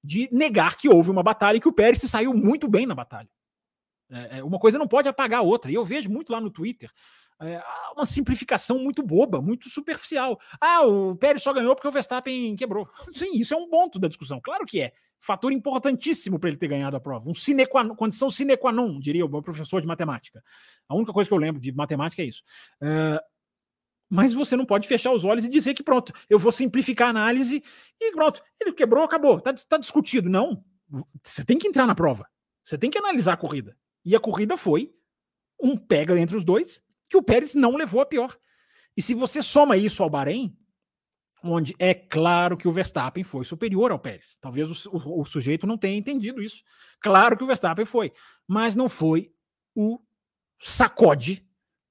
de negar que houve uma batalha e que o Pérez se saiu muito bem na batalha. É, é uma coisa não pode apagar a outra. E eu vejo muito lá no Twitter é, uma simplificação muito boba, muito superficial. Ah, o Pérez só ganhou porque o Verstappen quebrou. Sim, isso é um ponto da discussão. Claro que é fator importantíssimo para ele ter ganhado a prova. Um sine qua, condição sine qua non, diria o meu professor de matemática. A única coisa que eu lembro de matemática é isso. Uh, mas você não pode fechar os olhos e dizer que pronto, eu vou simplificar a análise e pronto, ele quebrou, acabou, tá, tá discutido. Não, você tem que entrar na prova, você tem que analisar a corrida. E a corrida foi um pega entre os dois que o Pérez não levou a pior. E se você soma isso ao Bahrein, onde é claro que o Verstappen foi superior ao Pérez. Talvez o, o, o, sujeito não tenha entendido isso. Claro que o Verstappen foi, mas não foi o sacode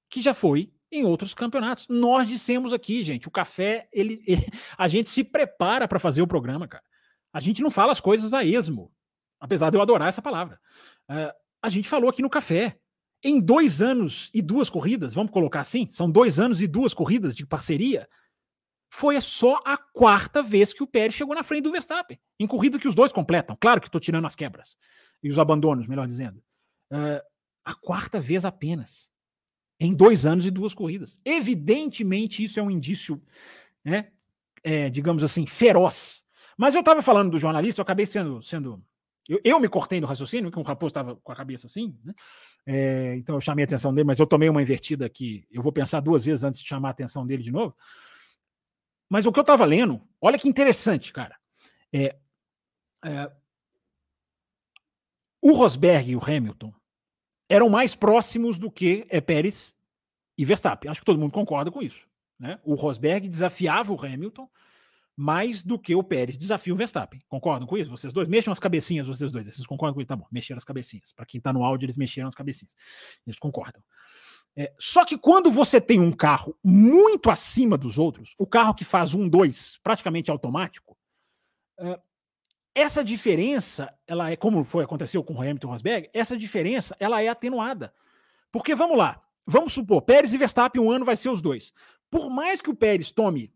que já foi em outros campeonatos. Nós dissemos aqui, gente, o café, ele, ele a gente se prepara para fazer o programa, cara. A gente não fala as coisas a esmo, apesar de eu adorar essa palavra. Uh, a gente falou aqui no café. Em dois anos e duas corridas, vamos colocar assim, são dois anos e duas corridas de parceria, foi só a quarta vez que o Pérez chegou na frente do Verstappen, em corrida que os dois completam. Claro que estou tirando as quebras e os abandonos, melhor dizendo. Uh, a quarta vez apenas, em dois anos e duas corridas. Evidentemente, isso é um indício, né, é, digamos assim, feroz. Mas eu estava falando do jornalista, eu acabei sendo. sendo eu, eu me cortei no raciocínio, porque o Raposo estava com a cabeça assim, né? É, então eu chamei a atenção dele, mas eu tomei uma invertida aqui. Eu vou pensar duas vezes antes de chamar a atenção dele de novo. Mas o que eu estava lendo, olha que interessante, cara. É, é, o Rosberg e o Hamilton eram mais próximos do que é, Pérez e Verstappen. Acho que todo mundo concorda com isso. Né? O Rosberg desafiava o Hamilton mais do que o Pérez desafia o Verstappen. Concordam com isso? Vocês dois? Mexam as cabecinhas, vocês dois. Vocês concordam com isso? Tá bom, mexeram as cabecinhas. Para quem tá no áudio, eles mexeram as cabecinhas. Eles concordam. É, só que quando você tem um carro muito acima dos outros, o carro que faz um, dois, praticamente automático, é, essa diferença, ela é como foi aconteceu com o Hamilton Rosberg, essa diferença ela é atenuada. Porque vamos lá, vamos supor, Pérez e Verstappen um ano vai ser os dois. Por mais que o Pérez tome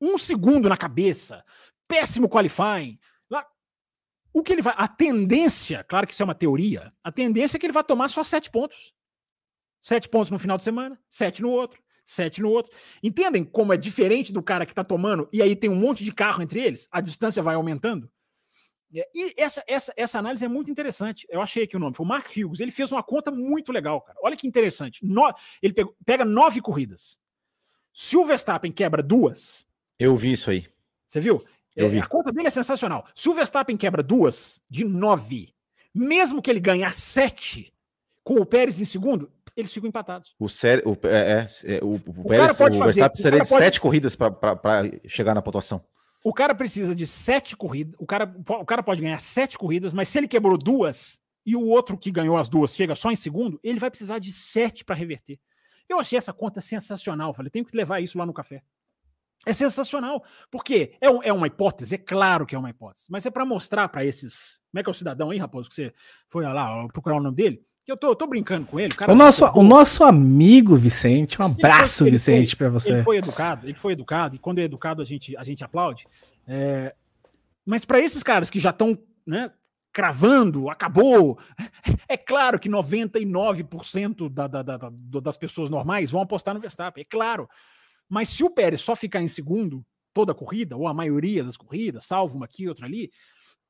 um segundo na cabeça, péssimo qualifying, o que ele vai, a tendência, claro que isso é uma teoria, a tendência é que ele vai tomar só sete pontos. Sete pontos no final de semana, sete no outro, sete no outro. Entendem como é diferente do cara que está tomando e aí tem um monte de carro entre eles? A distância vai aumentando? E essa, essa, essa análise é muito interessante. Eu achei aqui o nome. Foi o Mark Hughes. Ele fez uma conta muito legal, cara. Olha que interessante. No, ele pegou, pega nove corridas. Se o Verstappen quebra duas. Eu vi isso aí. Você viu? Eu é, vi. A conta dele é sensacional. Se o Verstappen quebra duas de nove, mesmo que ele ganhar sete com o Pérez em segundo, eles ficam empatados. O, sério, o, é, é, o, o, o, Pérez, o Verstappen precisaria de pode... sete corridas para chegar na pontuação. O cara precisa de sete corridas. O cara, o cara pode ganhar sete corridas, mas se ele quebrou duas e o outro que ganhou as duas chega só em segundo, ele vai precisar de sete para reverter. Eu achei essa conta sensacional. Falei, tenho que levar isso lá no café. É sensacional, porque é, um, é uma hipótese, é claro que é uma hipótese, mas é para mostrar para esses. Como é que é o cidadão aí, Raposo, que você foi lá procurar o nome dele? Eu tô, tô brincando com ele. O, o nosso, o nosso amigo Vicente, um abraço, foi, Vicente, para você. Ele foi educado, ele foi educado, e quando é educado a gente, a gente aplaude. É, mas para esses caras que já estão né, cravando, acabou, é claro que 99% da, da, da, das pessoas normais vão apostar no Verstappen, é claro. Mas se o Pérez só ficar em segundo toda a corrida, ou a maioria das corridas, salvo uma aqui, outra ali,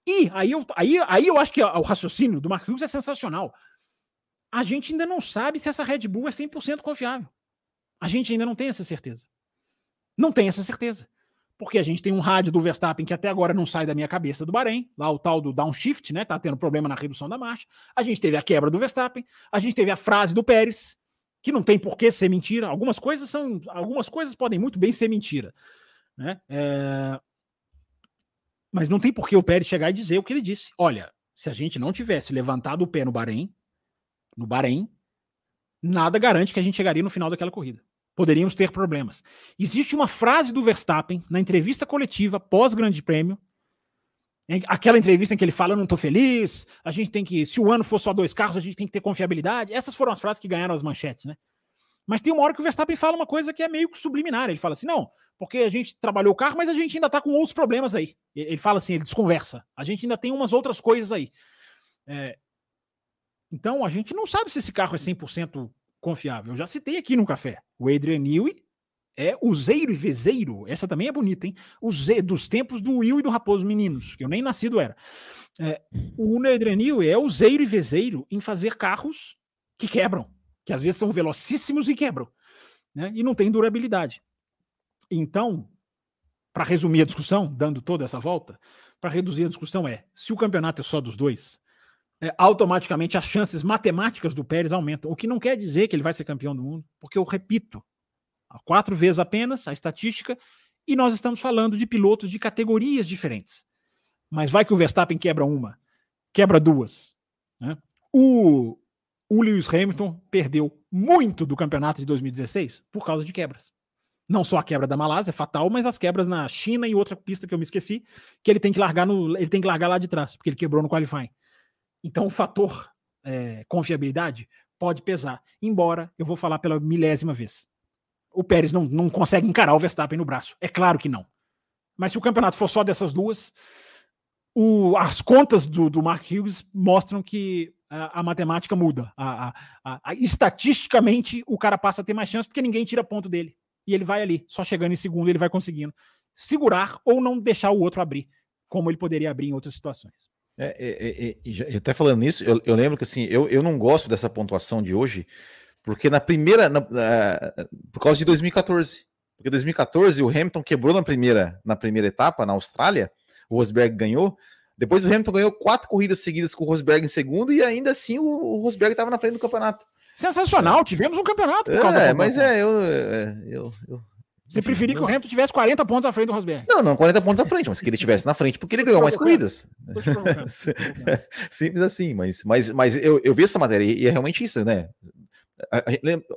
e aí eu, aí, aí eu acho que o raciocínio do Mark Hughes é sensacional a gente ainda não sabe se essa Red Bull é 100% confiável. A gente ainda não tem essa certeza. Não tem essa certeza. Porque a gente tem um rádio do Verstappen que até agora não sai da minha cabeça do Bahrein, lá o tal do downshift, né? Tá tendo problema na redução da marcha. A gente teve a quebra do Verstappen, a gente teve a frase do Pérez, que não tem por que ser mentira. Algumas coisas são. Algumas coisas podem muito bem ser mentira. Né? É... Mas não tem por que o Pérez chegar e dizer o que ele disse. Olha, se a gente não tivesse levantado o pé no Bahrein, no Bahrein, nada garante que a gente chegaria no final daquela corrida. Poderíamos ter problemas. Existe uma frase do Verstappen na entrevista coletiva pós-Grande Prêmio, aquela entrevista em que ele fala: Eu não estou feliz, a gente tem que, se o ano for só dois carros, a gente tem que ter confiabilidade. Essas foram as frases que ganharam as manchetes, né? Mas tem uma hora que o Verstappen fala uma coisa que é meio que subliminar. Ele fala assim: não, porque a gente trabalhou o carro, mas a gente ainda está com outros problemas aí. Ele fala assim, ele desconversa. A gente ainda tem umas outras coisas aí. É, então a gente não sabe se esse carro é 100% confiável. Eu já citei aqui no café. O Adrian Newey é useiro e vezeiro. Essa também é bonita, hein? O Z, dos tempos do Will e do Raposo Meninos, que eu nem nascido era. É, o Adrian Newey é useiro e vezeiro em fazer carros que quebram, que às vezes são velocíssimos e quebram, né? E não tem durabilidade. Então, para resumir a discussão, dando toda essa volta, para reduzir a discussão é: se o campeonato é só dos dois, é, automaticamente as chances matemáticas do Pérez aumentam. O que não quer dizer que ele vai ser campeão do mundo, porque eu repito, quatro vezes apenas a estatística, e nós estamos falando de pilotos de categorias diferentes. Mas vai que o Verstappen quebra uma, quebra duas. Né? O, o Lewis Hamilton perdeu muito do campeonato de 2016 por causa de quebras. Não só a quebra da Malásia, fatal, mas as quebras na China e outra pista que eu me esqueci, que ele tem que largar no, ele tem que largar lá de trás, porque ele quebrou no qualifying. Então, o fator é, confiabilidade pode pesar, embora eu vou falar pela milésima vez. O Pérez não, não consegue encarar o Verstappen no braço. É claro que não. Mas se o campeonato for só dessas duas, o, as contas do, do Mark Hughes mostram que a, a matemática muda. A, a, estatisticamente, o cara passa a ter mais chance porque ninguém tira ponto dele. E ele vai ali, só chegando em segundo, ele vai conseguindo segurar ou não deixar o outro abrir, como ele poderia abrir em outras situações. É, é, é, até falando nisso, eu, eu, lembro que assim, eu, eu não gosto dessa pontuação de hoje, porque na primeira, na, na, por causa de 2014, porque 2014 o Hamilton quebrou na primeira, na primeira etapa na Austrália, o Rosberg ganhou, depois o Hamilton ganhou quatro corridas seguidas com o Rosberg em segundo e ainda assim o, o Rosberg estava na frente do campeonato. Sensacional, tivemos um campeonato. é, mas é, eu, é, eu, eu Você preferia que o Hamilton tivesse 40 pontos à frente do Rosberg? Não, não 40 pontos à frente, mas que ele tivesse na frente, porque ele ganhou mais corridas. Simples assim, mas, mas, mas eu, eu vi essa matéria e é realmente isso, né?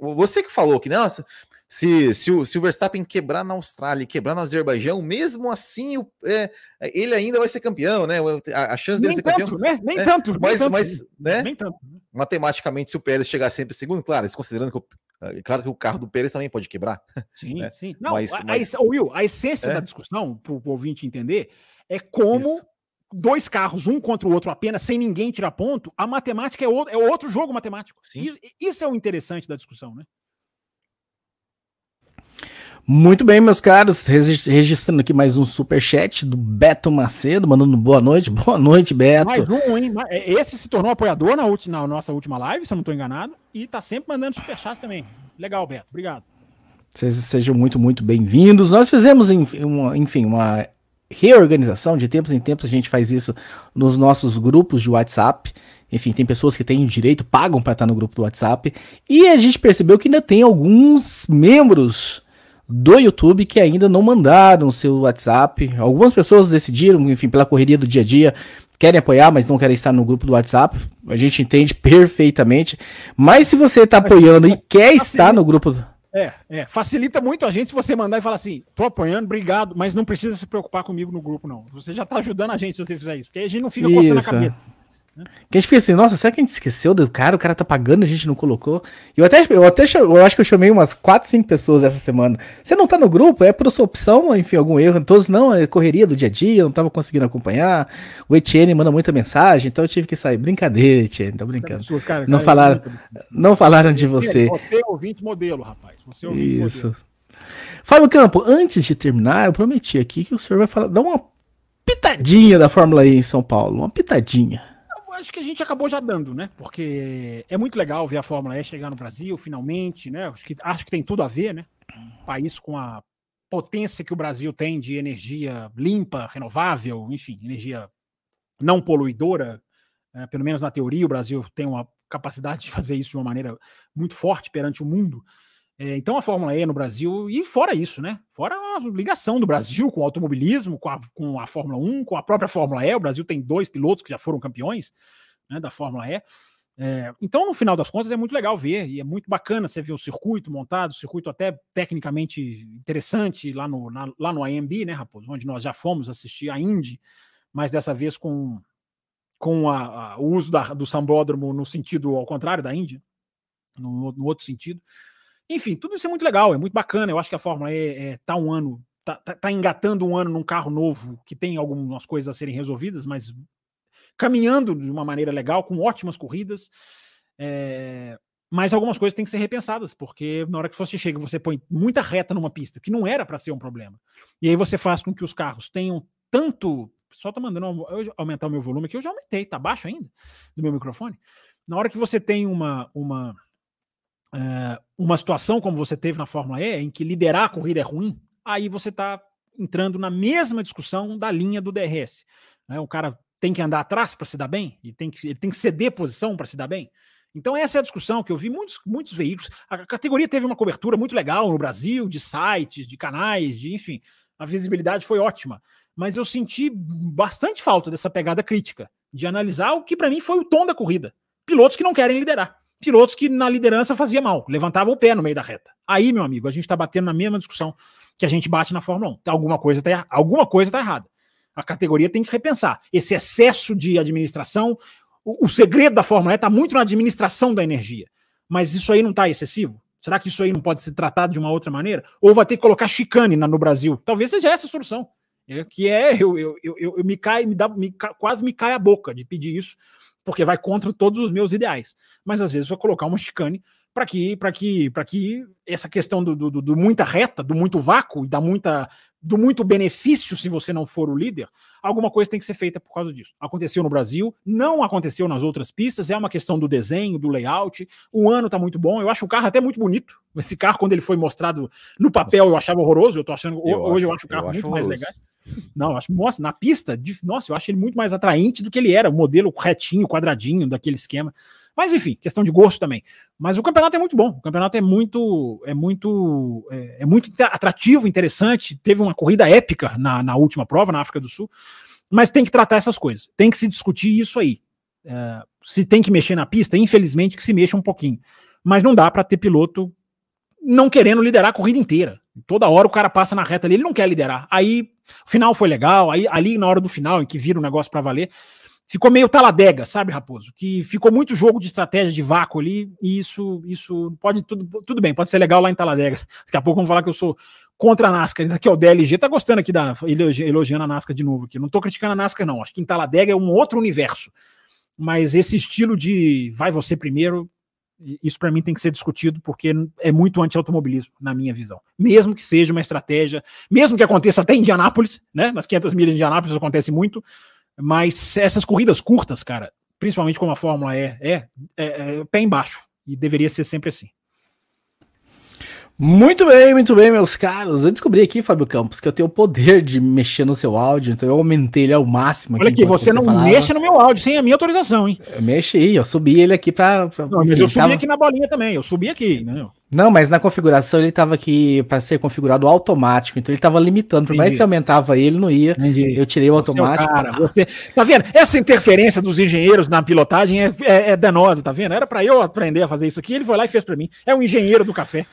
Você que falou que, nossa, se, se, o, se o Verstappen quebrar na Austrália e quebrar no Azerbaijão, mesmo assim o, é, ele ainda vai ser campeão, né? A, a chance dele nem ser tanto, campeão. Né? Nem é, tanto, mas, nem mas tanto, né? nem tanto. Matematicamente, se o Pérez chegar sempre segundo, claro, considerando que o, é, claro que o carro do Pérez também pode quebrar. Sim, né? sim. Não, mas, a, mas... A, Will, a essência É. da discussão, para o ouvinte entender, é como Isso. Dois carros, um contra o outro apenas, sem ninguém tirar ponto, a matemática é outro, é outro jogo matemático. Sim. E- Isso é o interessante da discussão, né? Muito bem, meus caros, regi- registrando aqui mais um superchat do Beto Macedo, mandando boa noite. Boa noite, Beto. Mais um, hein? É, Esse se tornou apoiador na, ulti- na nossa última live, se eu não estou enganado, e tá sempre mandando superchat também. Legal, Beto. Obrigado. Vocês sejam muito, muito bem-vindos. Nós fizemos, enfim, uma, enfim, uma reorganização. De tempos em tempos a gente faz isso nos nossos grupos de WhatsApp. Enfim, tem pessoas que têm direito, pagam para estar no grupo do WhatsApp. E a gente percebeu que ainda tem alguns membros do YouTube que ainda não mandaram o seu WhatsApp. Algumas pessoas decidiram, enfim, pela correria do dia a dia, querem apoiar, mas não querem estar no grupo do WhatsApp. A gente entende perfeitamente. Mas se você está apoiando e quer estar no grupo É, é. Facilita muito a gente se você mandar e falar assim: tô apoiando, obrigado, mas não precisa se preocupar comigo no grupo, não. Você já tá ajudando a gente se você fizer isso, porque a gente não fica coçando a Isso. cabeça. Que a gente fica assim, nossa, será que a gente esqueceu do cara? O cara tá pagando, a gente não colocou. Eu até, eu até eu acho que eu chamei umas 4, 5 pessoas essa semana. Você não tá no grupo? É por sua opção, enfim, algum erro. Todos não, é correria do dia a dia, eu não tava conseguindo acompanhar. O Etienne manda muita mensagem, então eu tive que sair. Brincadeira, Etienne, tô brincando. Absurdo, cara, Não cara, falaram, não falaram de você. Você é ouvinte modelo, rapaz. Você é ouvinte Isso. modelo. Fábio Campo, antes de terminar, eu prometi aqui que o senhor vai falar, dar uma pitadinha da Fórmula E em São Paulo, uma pitadinha. Acho que a gente acabou já dando, né? Porque é muito legal ver a Fórmula E chegar no Brasil, finalmente, né? Acho que, acho que tem tudo a ver, né? Um país com a potência que o Brasil tem de energia limpa, renovável, enfim, energia não poluidora, né? pelo menos na teoria, o Brasil tem uma capacidade de fazer isso de uma maneira muito forte perante o mundo. É, então a Fórmula E no Brasil, e fora isso, né? Fora a ligação do Brasil com o automobilismo, com a, com a Fórmula 1, com a própria Fórmula E. O Brasil tem dois pilotos que já foram campeões né, da Fórmula E. É, então, no final das contas, é muito legal ver, e é muito bacana você ver o circuito montado, o circuito até tecnicamente interessante lá no, na- lá no IMB, né, Raposo? Onde nós já fomos assistir a Indy, mas dessa vez com, com a- a- o uso da- do sambódromo no sentido ao contrário da Indy, no, no outro sentido. Enfim, tudo isso é muito legal, é muito bacana. Eu acho que a Fórmula E é, tá um ano, tá, tá- tá engatando um ano num carro novo que tem algumas coisas a serem resolvidas, mas caminhando de uma maneira legal, com ótimas corridas. É, mas algumas coisas têm que ser repensadas, porque na hora que você chega, você põe muita reta numa pista, que não era para ser um problema. E aí você faz com que os carros tenham tanto. Só tá mandando eu aumentar o meu volume aqui, eu já aumentei, tá baixo ainda do meu microfone. Na hora que você tem uma, uma, eh, uma situação como você teve na Fórmula E, em que liderar a corrida é ruim, aí você está entrando na mesma discussão da linha do DRS. né? O cara tem que andar atrás para se dar bem, e tem que, ele tem que ceder posição para se dar bem. Então, essa é a discussão que eu vi muitos, muitos veículos. A categoria teve uma cobertura muito legal no Brasil, de sites, de canais, de enfim, a visibilidade foi ótima. Mas eu senti bastante falta dessa pegada crítica, de analisar o que para mim foi o tom da corrida. Pilotos que não querem liderar. Pilotos que na liderança fazia mal, levantavam o pé no meio da reta. Aí, meu amigo, a gente está batendo na mesma discussão que a gente bate na Fórmula 1. Alguma coisa tá, erra- alguma coisa tá errada. A categoria tem que repensar. Esse excesso de administração, o, o segredo da Fórmula E está muito na administração da energia. Mas isso aí não está excessivo? Será que isso aí não pode ser tratado de uma outra maneira? Ou vai ter que colocar chicane no Brasil? Talvez seja essa a solução. É, que é, eu, eu, eu, eu- me cai, me dá, me quase me cai a boca de pedir isso, porque vai contra todos os meus ideais. Mas às vezes vou colocar uma chicane para que, para que, para que essa questão do, do, do- muita reta, do muito vácuo e da muita, do muito benefício se você não for o líder, alguma coisa tem que ser feita por causa disso. Aconteceu no Brasil, não aconteceu nas outras pistas, é uma questão do desenho, do layout. O ano tá muito bom, eu acho o carro até muito bonito. Esse carro, quando ele foi mostrado no papel, eu achava horroroso. Eu tô achando, Eu hoje eu acho- acho o carro acho muito mais legal. Não, acho, nossa, na pista, nossa, eu acho ele muito mais atraente do que ele era, o modelo retinho, quadradinho, daquele esquema. Mas enfim, questão de gosto também. Mas o campeonato é muito bom. O campeonato é muito, é muito, é, é muito atrativo, interessante. Teve uma corrida épica na, na última prova na África do Sul. Mas tem que tratar essas coisas. Tem que se discutir isso aí. É, se tem que mexer na pista, infelizmente que se mexa um pouquinho. Mas não dá para ter piloto não querendo liderar a corrida inteira. Toda hora o cara passa na reta ali, ele não quer liderar. Aí o final foi legal, aí ali na hora do final, em que vira o negócio para valer, ficou meio taladega, sabe, Raposo? Que ficou muito jogo de estratégia de vácuo ali, e isso, isso pode tudo, tudo bem, pode ser legal lá em Taladega. Daqui a pouco vamos falar que eu sou contra a NASCAR. Aqui, ó, o DLG tá gostando aqui da elogiando a NASCAR de novo aqui. Não tô criticando a NASCAR, não. Acho que em Taladega é um outro universo. Mas esse estilo de vai você primeiro, isso para mim tem que ser discutido porque é muito anti-automobilismo, na minha visão. Mesmo que seja uma estratégia, mesmo que aconteça até em Indianápolis, né? Nas 500 milhas de Indianápolis acontece muito, mas essas corridas curtas, cara, principalmente como a Fórmula é, é, é pé embaixo. E deveria ser sempre assim. Muito bem, muito bem, meus caros. Eu descobri aqui, Fábio Campos, que eu tenho o poder de mexer no seu áudio, então eu aumentei ele ao máximo. Olha aqui, você, você não falava. mexe no meu áudio sem a minha autorização, hein? Eu mexi, eu subi ele aqui pra. pra não, mas eu subi tava... aqui na bolinha também, eu subi aqui, né? Não, mas na configuração ele estava aqui para ser configurado automático, então ele estava limitando. Por mais que aumentava ele, não ia. Entendi. Eu tirei o você automático. É o cara, você, tá vendo? Essa interferência dos engenheiros na pilotagem é, é, é danosa, tá vendo? Era para eu aprender a fazer isso aqui, ele foi lá e fez para mim. É um engenheiro do café.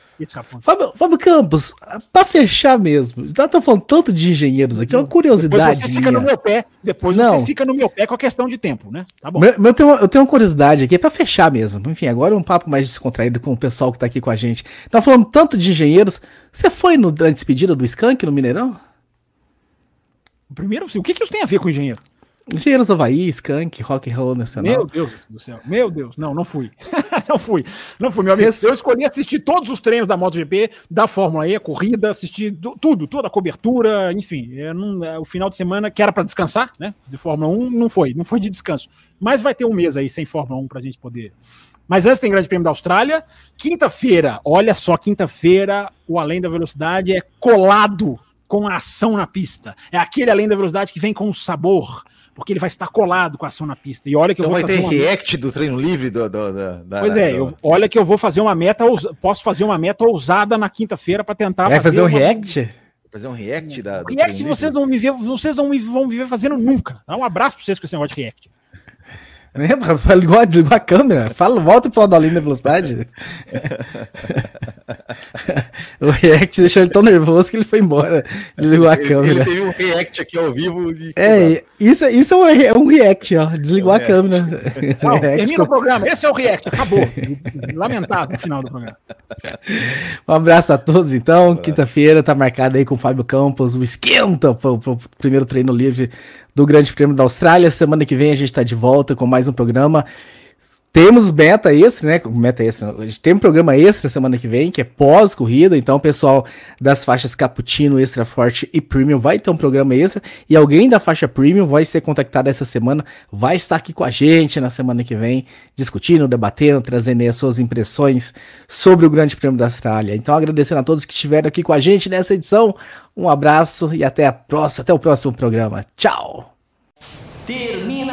Fábio, Fábio Campos, para fechar mesmo, já tá falando tanto de engenheiros aqui, é uma curiosidade. Depois você fica no meu pé, depois não. você fica no meu pé com a questão de tempo, né? Tá bom. Meu, eu, tenho, eu tenho uma curiosidade aqui, para fechar mesmo. Enfim, agora é um papo mais descontraído com o pessoal que tá aqui com a gente. Tá falando tanto de engenheiros. Você foi no, na despedida do Skank no Mineirão? Primeiro, o que, que isso tem a ver com engenheiro? Engenheiros Havaí, Skank, Rock and Roll Nacional. Meu Deus do céu. Meu Deus. Não, não fui. não fui. Não fui, meu amigo. Eu escolhi assistir todos os treinos da MotoGP, da Fórmula E, corrida, assistir tudo, toda a cobertura, enfim. Não, é, o final de semana, que era para descansar, né? De Fórmula 1, não foi. Não foi de descanso. Mas vai ter um mês aí sem Fórmula 1 pra gente poder mas antes tem Grande Prêmio da Austrália. Quinta-feira, olha só, quinta-feira, o Além da Velocidade é colado com a ação na pista. É aquele Além da Velocidade que vem com sabor, porque ele vai estar colado com a ação na pista. E olha que então eu vou vai ter react do treino livre do, do, do da, Pois é, eu, olha que eu vou fazer uma meta, posso fazer uma meta ousada na quinta-feira para tentar vai fazer, fazer um uma... react? Fazer um react da. React vocês não me ver, vocês não me vão me ver fazendo nunca. Dá um abraço para vocês com esse negócio de react. Lembra? Ligou, desligou a câmera. Fala, volta pro lado da linha da velocidade. o React deixou ele tão nervoso que ele foi embora. Desligou a câmera. Ele teve um React aqui ao vivo. É, isso, isso é um React, ó. Desligou é um a câmera. Não, termina o programa. Esse é o React. Acabou. Lamentável no final do programa. Um abraço a todos, então. Quinta-feira tá marcado aí com o Fábio Campos. O esquenta pro, pro primeiro treino livre do Grande Prêmio da Austrália. Semana que vem a gente está de volta com mais um programa. Temos meta extra, né? Meta extra. Tem um programa extra semana que vem, que é pós-corrida. Então, o pessoal das faixas Cappuccino, Extra Forte e Premium vai ter um programa extra. E alguém da faixa Premium vai ser contactado essa semana, vai estar aqui com a gente na semana que vem, discutindo, debatendo, trazendo aí as suas impressões sobre o Grande Prêmio da Austrália. Então, agradecendo a todos que estiveram aqui com a gente nessa edição. Um abraço e até a próxima, até o próximo programa. Tchau! Termina